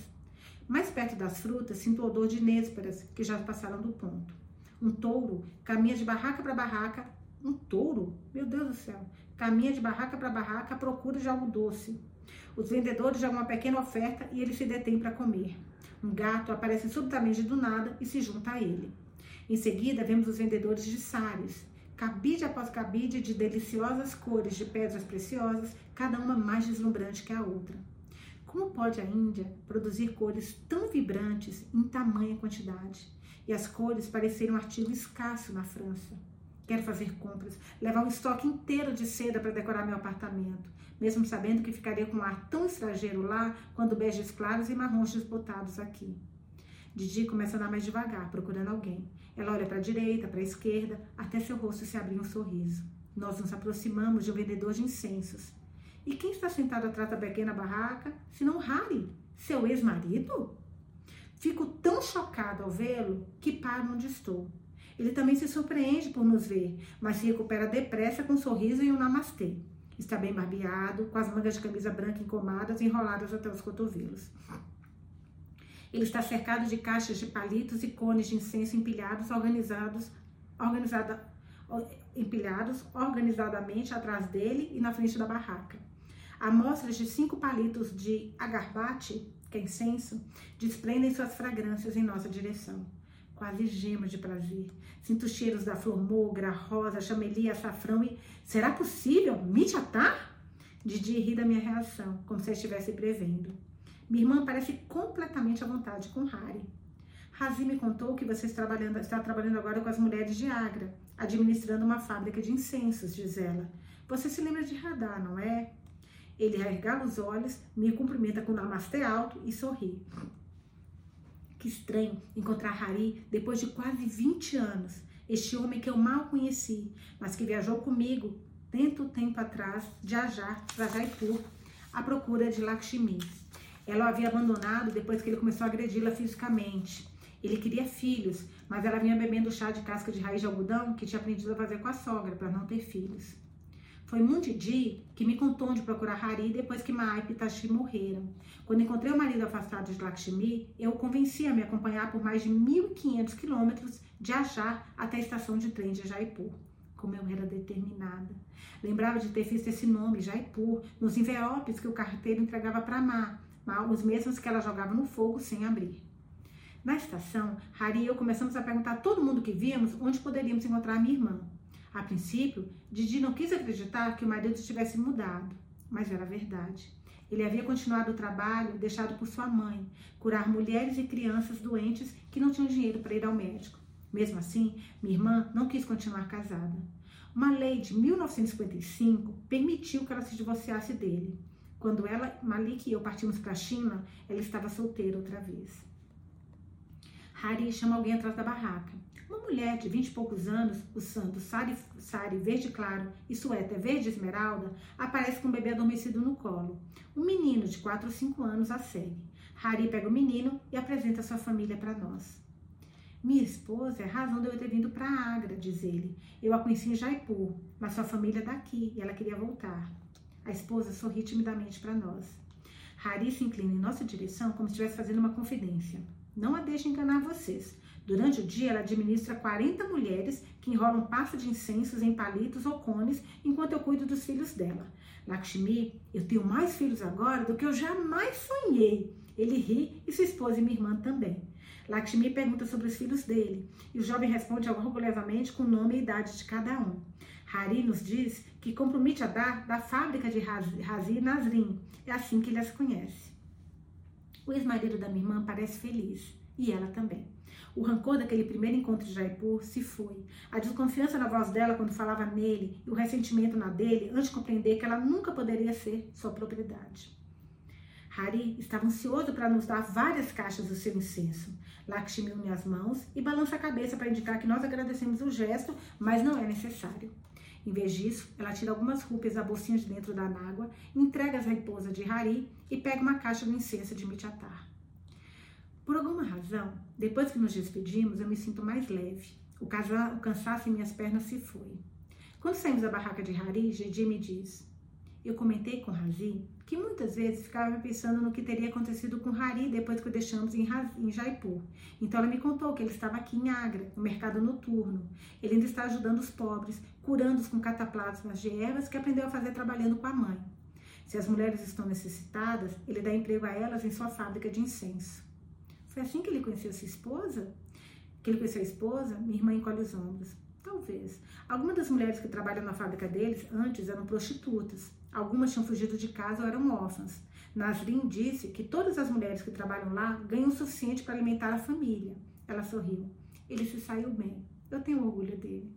Speaker 1: Mais perto das frutas, sinto o odor de nésperas que já passaram do ponto. Um touro caminha de barraca para barraca. Um touro? Meu Deus do céu! Caminha de barraca para barraca à procura de algo doce. Os vendedores jogam uma pequena oferta e ele se detém para comer. Um gato aparece subitamente do nada e se junta a ele. Em seguida, vemos os vendedores de sares. Cabide após cabide de deliciosas cores de pedras preciosas, cada uma mais deslumbrante que a outra. Como pode a Índia produzir cores tão vibrantes em tamanha quantidade? E as cores parecerem um artigo escasso na França. Quero fazer compras, levar um estoque inteiro de seda para decorar meu apartamento, mesmo sabendo que ficaria com um ar tão estrangeiro lá quando beges claros e marrons desbotados aqui. Didi começa a andar mais devagar, procurando alguém. Ela olha para a direita, para a esquerda, até seu rosto se abrir um sorriso. Nós nos aproximamos de um vendedor de incensos. E quem está sentado atrás da pequena barraca, senão Harry, seu ex-marido? Fico tão chocado ao vê-lo que paro onde estou. Ele também se surpreende por nos ver, mas se recupera depressa com um sorriso e um namastê. Está bem barbeado, com as mangas de camisa branca encomadas enroladas até os cotovelos. Ele está cercado de caixas de palitos e cones de incenso empilhados, organizados, organizada, empilhados organizadamente atrás dele e na frente da barraca. Amostras de cinco palitos de agarbate, que é incenso, desprendem suas fragrâncias em nossa direção. Quase gemas de prazer. Sinto cheiros da flor mogra, rosa, chamelia, açafrão e... Será possível? Me chatar? Didi ri da minha reação, como se estivesse prevendo. Minha irmã parece completamente à vontade com Harry. Razi me contou que você está trabalhando, está trabalhando agora com as mulheres de Agra, administrando uma fábrica de incensos, diz ela. Você se lembra de Radar, não é? Ele regala os olhos, me cumprimenta com um namastê alto e sorri. Que estranho encontrar Hari depois de quase 20 anos. Este homem que eu mal conheci, mas que viajou comigo tanto tempo atrás de Ajar para Jaipur à procura de Lakshmi. Ela o havia abandonado depois que ele começou a agredi-la fisicamente. Ele queria filhos, mas ela vinha bebendo chá de casca de raiz de algodão que tinha aprendido a fazer com a sogra para não ter filhos. Foi Mundidi que me contou onde procurar Hari depois que Maai e Pitachi morreram. Quando encontrei o marido afastado de Lakshmi, eu o convenci a me acompanhar por mais de 1.500 quilômetros de Ajar até a estação de trem de Jaipur. Como eu era determinada. Lembrava de ter visto esse nome, Jaipur, nos envelopes que o carteiro entregava para Ma, os mesmos que ela jogava no fogo sem abrir. Na estação, Hari e eu começamos a perguntar a todo mundo que víamos onde poderíamos encontrar minha irmã. A princípio, Didi não quis acreditar que o marido tivesse mudado, mas era verdade. Ele havia continuado o trabalho deixado por sua mãe, curar mulheres e crianças doentes que não tinham dinheiro para ir ao médico. Mesmo assim, minha irmã não quis continuar casada. Uma lei de 1955 permitiu que ela se divorciasse dele. Quando ela, Malik e eu partimos para a China, ela estava solteira outra vez. Harry chama alguém atrás da barraca. Uma mulher de vinte e poucos anos, usando sari, sari verde claro e suéter verde esmeralda, aparece com o bebê adormecido no colo. Um menino de 4 ou 5 anos a segue. Harry pega o menino e apresenta sua família para nós. Minha esposa é a razão de eu ter vindo para Agra, diz ele. Eu a conheci em Jaipur, mas sua família é daqui e ela queria voltar. A esposa sorri timidamente para nós. Harry se inclina em nossa direção como se estivesse fazendo uma confidência. Não a deixe enganar vocês. Durante o dia, ela administra 40 mulheres que enrolam pasta de incensos em palitos ou cones enquanto eu cuido dos filhos dela. Lakshmi, eu tenho mais filhos agora do que eu jamais sonhei. Ele ri e sua esposa e minha irmã também. Lakshmi pergunta sobre os filhos dele e o jovem responde orgulhosamente com o nome e idade de cada um. Hari nos diz que compromete a dar da fábrica de Razi Nasrin. É assim que ele as conhece. O ex-marido da minha irmã parece feliz e ela também. O rancor daquele primeiro encontro de Jaipur se foi. A desconfiança na voz dela quando falava nele e o ressentimento na dele antes de compreender que ela nunca poderia ser sua propriedade. Hari estava ansioso para nos dar várias caixas do seu incenso. Lakshmi une as mãos e balança a cabeça para indicar que nós agradecemos o gesto, mas não é necessário. Em vez disso, ela tira algumas rúpias da bolsinha de dentro da nágua, entrega as raposas de Hari e pega uma caixa do incenso de Mityatar. Por alguma razão, depois que nos despedimos, eu me sinto mais leve. O, cansaço em minhas pernas se foi. Quando saímos da barraca de Hari, Gedi me diz: Eu comentei com Razi que muitas vezes ficava pensando no que teria acontecido com Hari depois que o deixamos em, em Jaipur. Então ela me contou que ele estava aqui em Agra, no mercado noturno. Ele ainda está ajudando os pobres, curando-os com cataplasmas de ervas que aprendeu a fazer trabalhando com a mãe. Se as mulheres estão necessitadas, ele dá emprego a elas em sua fábrica de incenso. Foi assim que ele conheceu sua esposa? Que ele conheceu a esposa? Minha irmã encolhe os ombros. Talvez. Algumas das mulheres que trabalham na fábrica deles antes eram prostitutas. Algumas tinham fugido de casa ou eram órfãs. Nasrin disse que todas as mulheres que trabalham lá ganham o suficiente para alimentar a família. Ela sorriu. Ele se saiu bem. Eu tenho orgulho dele.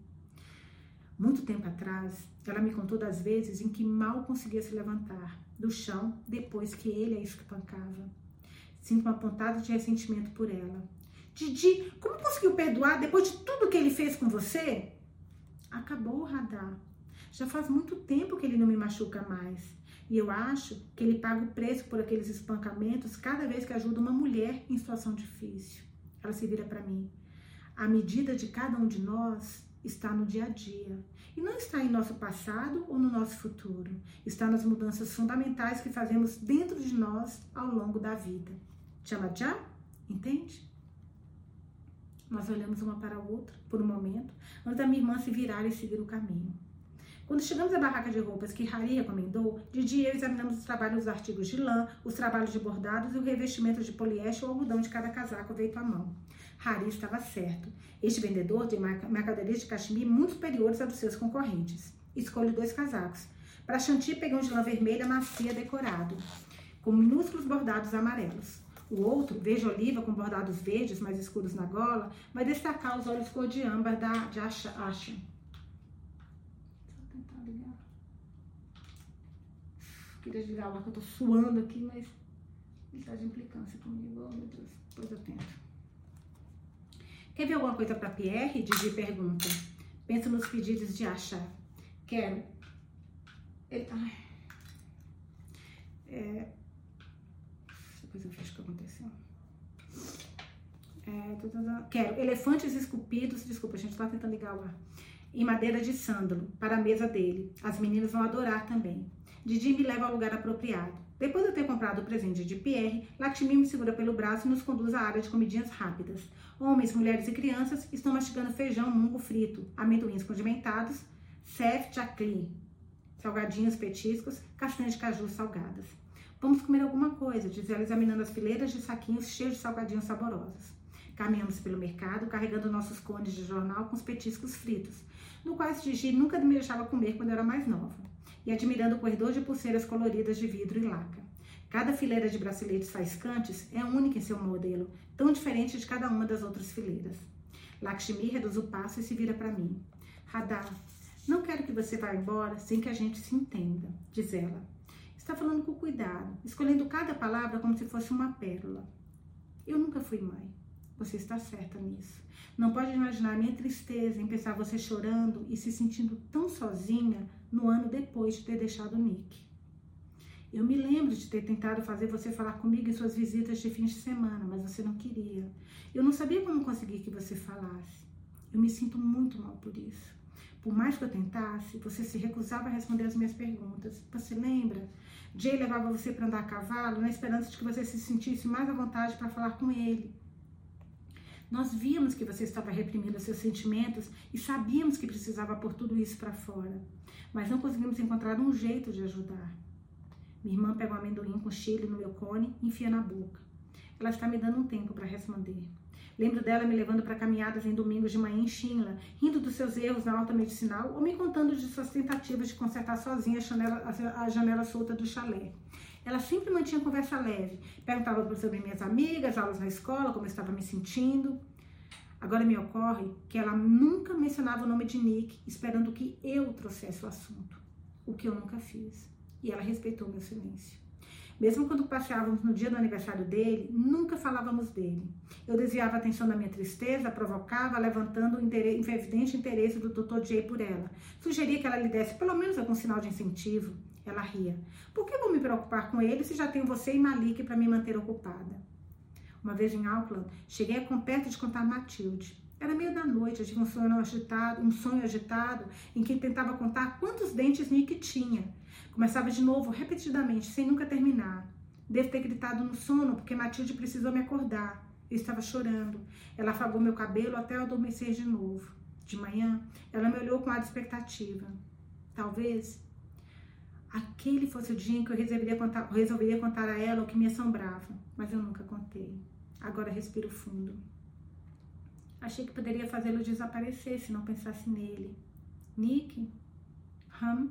Speaker 1: Muito tempo atrás, ela me contou das vezes em que mal conseguia se levantar do chão depois que ele a espancava. Sinto uma pontada de ressentimento por ela. Didi, como conseguiu perdoar depois de tudo que ele fez com você? Acabou o radar. Já faz muito tempo que ele não me machuca mais. E eu acho que ele paga o preço por aqueles espancamentos cada vez que ajuda uma mulher em situação difícil. Ela se vira para mim. A medida de cada um de nós está no dia a dia. E não está em nosso passado ou no nosso futuro. Está nas mudanças fundamentais que fazemos dentro de nós ao longo da vida. Chama já? Entende? Nós olhamos uma para a outra por um momento, antes da minha irmã se virar e seguir o caminho. Quando chegamos à barraca de roupas que Harry recomendou, Didi e eu examinamos os trabalhos dos artigos de lã, os trabalhos de bordados e o revestimento de poliéster ou algodão de cada casaco feito à mão. Harry estava certo. Este vendedor tem mercadorias de cachemir muito superiores a dos seus concorrentes. Escolho dois casacos. Para Chantilly, peguei um de lã vermelha macia decorado, com minúsculos bordados amarelos. O outro, veja oliva com bordados verdes mais escuros na gola, vai destacar os olhos cor de âmbar da, de Asha. Asha. Tentar ligar. Queria ligar lá que eu tô suando aqui, mas ele tá de implicância comigo. Oh, meu Deus. Depois eu tento. Quer ver alguma coisa para Pierre? Didi pergunta. Pensa nos pedidos de Asha. Quero. Ele, ai. É, depois eu vejo o que aconteceu. É, quero elefantes esculpidos, desculpa, a gente está tentando ligar o ar, em madeira de sândalo, para a mesa dele. As meninas vão adorar também. Didi me leva ao lugar apropriado. Depois de eu ter comprado o presente de Pierre, Lakshmi me segura pelo braço e nos conduz à área de comidinhas rápidas. Homens, mulheres e crianças estão mastigando feijão, mungo frito, amendoins condimentados, cef chakli, salgadinhos petiscos, castanhas de caju salgadas. Vamos comer alguma coisa, diz ela examinando as fileiras de saquinhos cheios de salgadinhos saborosos. Caminhamos pelo mercado, carregando nossos cones de jornal com os petiscos fritos, no quais Gigi nunca me deixava comer quando era mais nova, e admirando o corredor de pulseiras coloridas de vidro e laca. Cada fileira de braceletes faiscantes é única em seu modelo, tão diferente de cada uma das outras fileiras. Lakshmi reduz o passo e se vira para mim. Radha, não quero que você vá embora sem que a gente se entenda, diz ela. Está falando com cuidado, escolhendo cada palavra como se fosse uma pérola. Eu nunca fui mãe. Você está certa nisso. Não pode imaginar a minha tristeza em pensar você chorando e se sentindo tão sozinha no ano depois de ter deixado o Nick. Eu me lembro de ter tentado fazer você falar comigo em suas visitas de fim de semana, mas você não queria. Eu não sabia como conseguir que você falasse. Eu me sinto muito mal por isso. Por mais que eu tentasse, você se recusava a responder as minhas perguntas. Você lembra? Jay levava você para andar a cavalo na esperança de que você se sentisse mais à vontade para falar com ele. Nós víamos que você estava reprimindo seus sentimentos e sabíamos que precisava pôr tudo isso para fora, mas não conseguimos encontrar um jeito de ajudar. Minha irmã pega um amendoim com chile no meu cone e enfia na boca. Ela está me dando um tempo para responder. Lembro dela me levando para caminhadas em domingos de manhã em Shinla, rindo dos seus erros na alta medicinal ou me contando de suas tentativas de consertar sozinha a janela, a janela solta do chalé. Ela sempre mantinha conversa leve, perguntava sobre minhas amigas, aulas na escola, como eu estava me sentindo. Agora me ocorre que ela nunca mencionava o nome de Nick, esperando que eu trouxesse o assunto, o que eu nunca fiz. E ela respeitou meu silêncio. Mesmo quando passeávamos no dia do aniversário dele, nunca falávamos dele. Eu desviava a atenção da minha tristeza, provocava, levantando o evidente interesse do Dr. J por ela. Sugeria que ela lhe desse pelo menos algum sinal de incentivo. Ela ria. Por que vou me preocupar com ele se já tenho você e Malik para me manter ocupada? Uma vez em Auckland, cheguei a perto de contar Matilde. Era meio da noite, eu tive um sonho agitado, um sonho agitado em que tentava contar quantos dentes Nick tinha. Começava de novo, repetidamente, sem nunca terminar. Devo ter gritado no sono, porque Matilde precisou me acordar. Eu estava chorando. Ela afagou meu cabelo até eu adormecer de novo. De manhã, ela me olhou com ar de expectativa. Talvez aquele fosse o dia em que eu resolveria contar, resolveria contar a ela o que me assombrava, mas eu nunca contei. Agora respiro fundo. Achei que poderia fazê-lo desaparecer se não pensasse nele. Nick? Ham?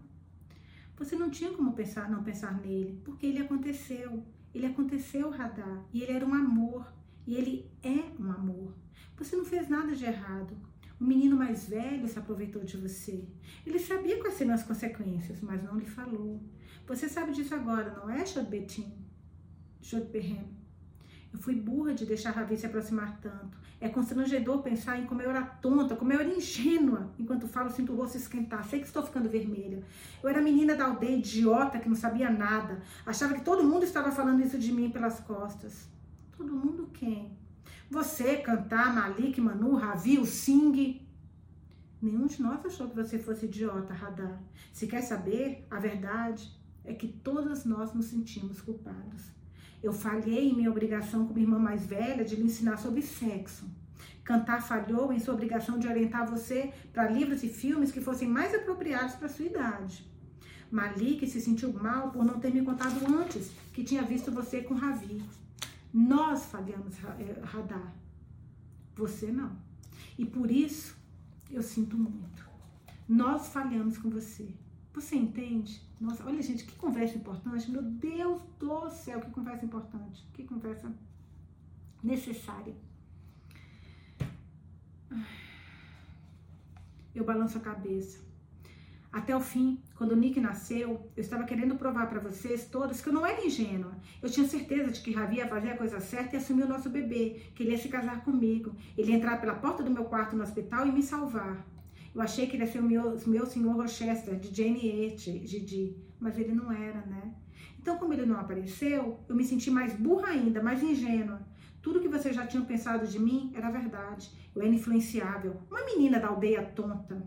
Speaker 1: Você não tinha como pensar, não pensar nele, porque ele aconteceu. Ele aconteceu, Radar, e ele era um amor, e ele é um amor. Você não fez nada de errado. O menino mais velho se aproveitou de você. Ele sabia quais seriam as consequências, mas não lhe falou. Você sabe disso agora, não é, Jodbetin? Jodbehem? Eu fui burra de deixar Ravi se aproximar tanto. É constrangedor pensar em como eu era tonta, como eu era ingênua. Enquanto falo, sinto o rosto esquentar. Sei que estou ficando vermelha. Eu era menina da aldeia, idiota, que não sabia nada. Achava que todo mundo estava falando isso de mim pelas costas. Todo mundo quem? Você, Cantar, Malik, Manu, Ravi, o Singh. Nenhum de nós achou que você fosse idiota, Radar. Se quer saber, a verdade é que todas nós nos sentimos culpados. Eu falhei em minha obrigação como irmã mais velha de lhe ensinar sobre sexo. Cantar falhou em sua obrigação de orientar você para livros e filmes que fossem mais apropriados para sua idade. Malik se sentiu mal por não ter me contado antes que tinha visto você com Ravi. Nós falhamos, eh, Radar. Você não. E por isso eu sinto muito. Nós falhamos com você. Você entende? Nossa, olha, gente, que conversa importante. Meu Deus do céu, que conversa importante. Que conversa necessária. Eu balanço a cabeça. Até o fim, quando o Nick nasceu, eu estava querendo provar para vocês todos que eu não era ingênua. Eu tinha certeza de que Ravi ia fazer a coisa certa e assumir o nosso bebê, que ele ia se casar comigo. Ele ia entrar pela porta do meu quarto no hospital e me salvar. Eu achei que ele ia ser o meu, meu senhor Rochester, de Jane Eyre, Didi, mas ele não era, né? Então, como ele não apareceu, eu me senti mais burra ainda, mais ingênua. Tudo que vocês já tinham pensado de mim era verdade. Eu era influenciável. Uma menina da aldeia tonta.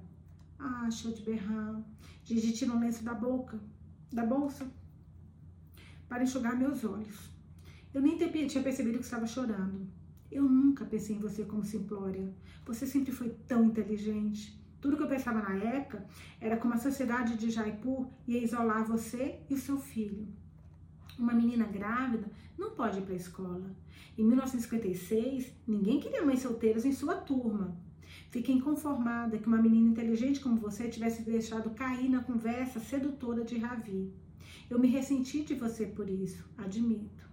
Speaker 1: Ah, show de berrão. Gigi tira um lenço da boca, da bolsa, para enxugar meus olhos. Eu nem tinha percebido que estava chorando. Eu nunca pensei em você como simplória. Você sempre foi tão inteligente. Tudo que eu pensava na época era como a sociedade de Jaipur ia isolar você e o seu filho. Uma menina grávida não pode ir para a escola. Em 1956, ninguém queria mães solteiras em sua turma. Fiquei inconformada que uma menina inteligente como você tivesse deixado cair na conversa sedutora de Ravi. Eu me ressenti de você por isso, admito.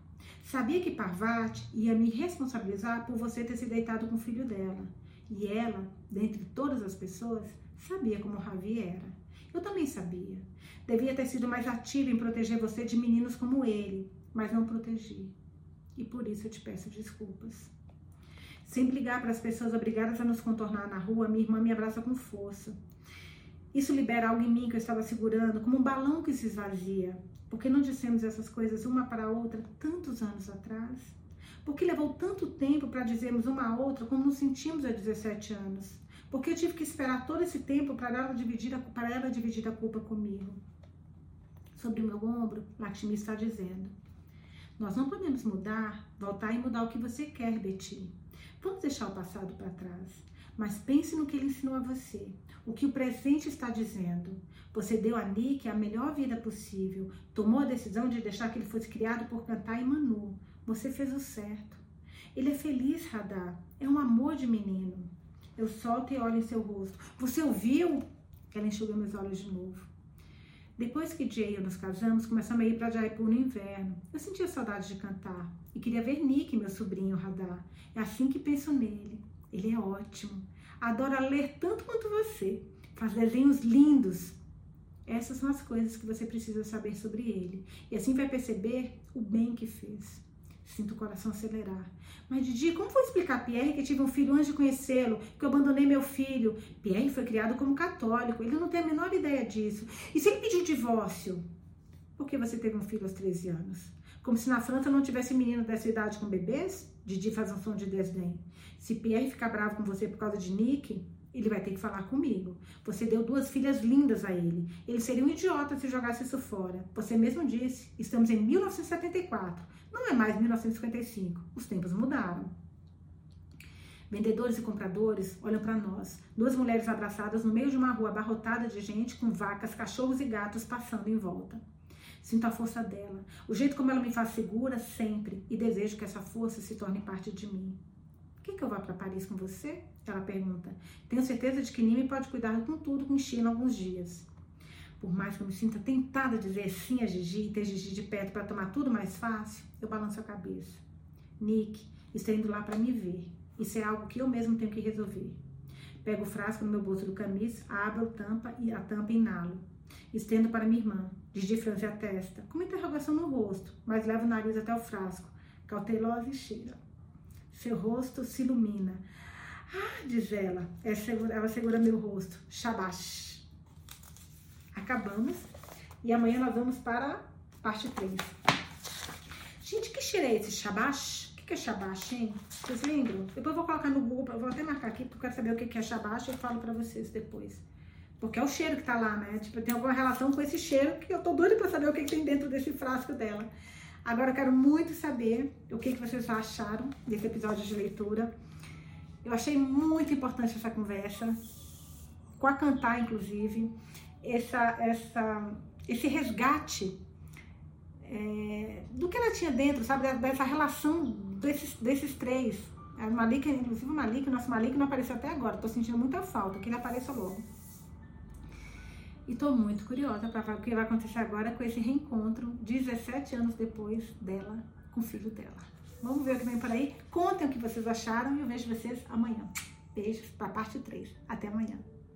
Speaker 1: Sabia que Parvati ia me responsabilizar por você ter se deitado com o filho dela. E ela, dentre todas as pessoas, sabia como Ravi era. Eu também sabia. Devia ter sido mais ativa em proteger você de meninos como ele, mas não protegi. E por isso eu te peço desculpas. Sempre ligar para as pessoas obrigadas a nos contornar na rua, minha irmã me abraça com força. Isso libera algo em mim que eu estava segurando, como um balão que se esvazia. Por que não dissemos essas coisas uma para a outra tantos anos atrás? Por que levou tanto tempo para dizermos uma a outra como nos sentimos há 17 anos? Por que eu tive que esperar todo esse tempo para ela dividir a, ela dividir a culpa comigo? Sobre o meu ombro, Lakshmi está dizendo: Nós não podemos mudar, voltar e mudar o que você quer, Betty. Vamos deixar o passado para trás, mas pense no que ele ensinou a você, o que o presente está dizendo. Você deu a Nick a melhor vida possível, tomou a decisão de deixar que ele fosse criado por cantar em Manu. Você fez o certo. Ele é feliz, Radar. É um amor de menino. Eu solto e olho em seu rosto. Você ouviu? Ela enxugou meus olhos de novo. Depois que Jay e eu nos casamos, começamos a ir para Jaipur no inverno. Eu sentia saudade de cantar e queria ver Nick, meu sobrinho Radar. É assim que penso nele. Ele é ótimo. Adora ler tanto quanto você. Faz desenhos lindos. Essas são as coisas que você precisa saber sobre ele. E assim vai perceber o bem que fez. Sinto o coração acelerar. Mas Didi, como vou explicar a Pierre que tive um filho antes de conhecê-lo, que eu abandonei meu filho? Pierre foi criado como católico, ele não tem a menor ideia disso. E se ele pediu divórcio? Por que você teve um filho aos 13 anos? Como se na França não tivesse menino dessa idade com bebês? Didi faz um som de desdém. Se Pierre ficar bravo com você por causa de Nick, ele vai ter que falar comigo. Você deu duas filhas lindas a ele. Ele seria um idiota se jogasse isso fora. Você mesmo disse, estamos em 1974. Não é mais 1955. Os tempos mudaram. Vendedores e compradores olham para nós. Duas mulheres abraçadas no meio de uma rua abarrotada de gente com vacas, cachorros e gatos passando em volta. Sinto a força dela, o jeito como ela me faz segura sempre e desejo que essa força se torne parte de mim. Quer que eu vá para Paris com você? Ela pergunta. Tenho certeza de que Nimi pode cuidar com tudo com China alguns dias. Por mais que eu me sinta tentada a dizer sim a Gigi e ter Gigi de perto para tomar tudo mais fácil, eu balanço a cabeça. Nick está indo lá para me ver. Isso é algo que eu mesmo tenho que resolver. Pego o frasco no meu bolso do camisa, abro tampa e a tampa inalo. Estendo para minha irmã. Gigi franze a testa, com uma interrogação no rosto, mas leva o nariz até o frasco, cautelosa e cheira. Seu rosto se ilumina. Ah, diz ela. Ela segura meu rosto. Shabash. Acabamos. E amanhã nós vamos para a parte 3. Gente, que cheiro é esse? Shabash? O que é shabash, hein? Vocês lembram? Depois eu vou colocar no Google, vou até marcar aqui, porque eu quero saber o que é shabash. Eu falo para vocês depois. Porque é o cheiro que tá lá, né? Tipo, tem alguma relação com esse cheiro que eu tô doida pra saber o que, que tem dentro desse frasco dela. Agora eu quero muito saber o que, que vocês acharam desse episódio de leitura. Eu achei muito importante essa conversa, com a Cantar, inclusive, essa, essa, esse resgate é, do que ela tinha dentro, sabe? Dessa relação desses, desses três. A Malika, inclusive o Malik, o nosso Malik não apareceu até agora. Tô sentindo muita falta, que ele apareça logo. E tô muito curiosa para ver o que vai acontecer agora com esse reencontro 17 anos depois dela com o filho dela. Vamos ver o que vem por aí. Contem o que vocês acharam e eu vejo vocês amanhã. Beijos para parte 3. Até amanhã.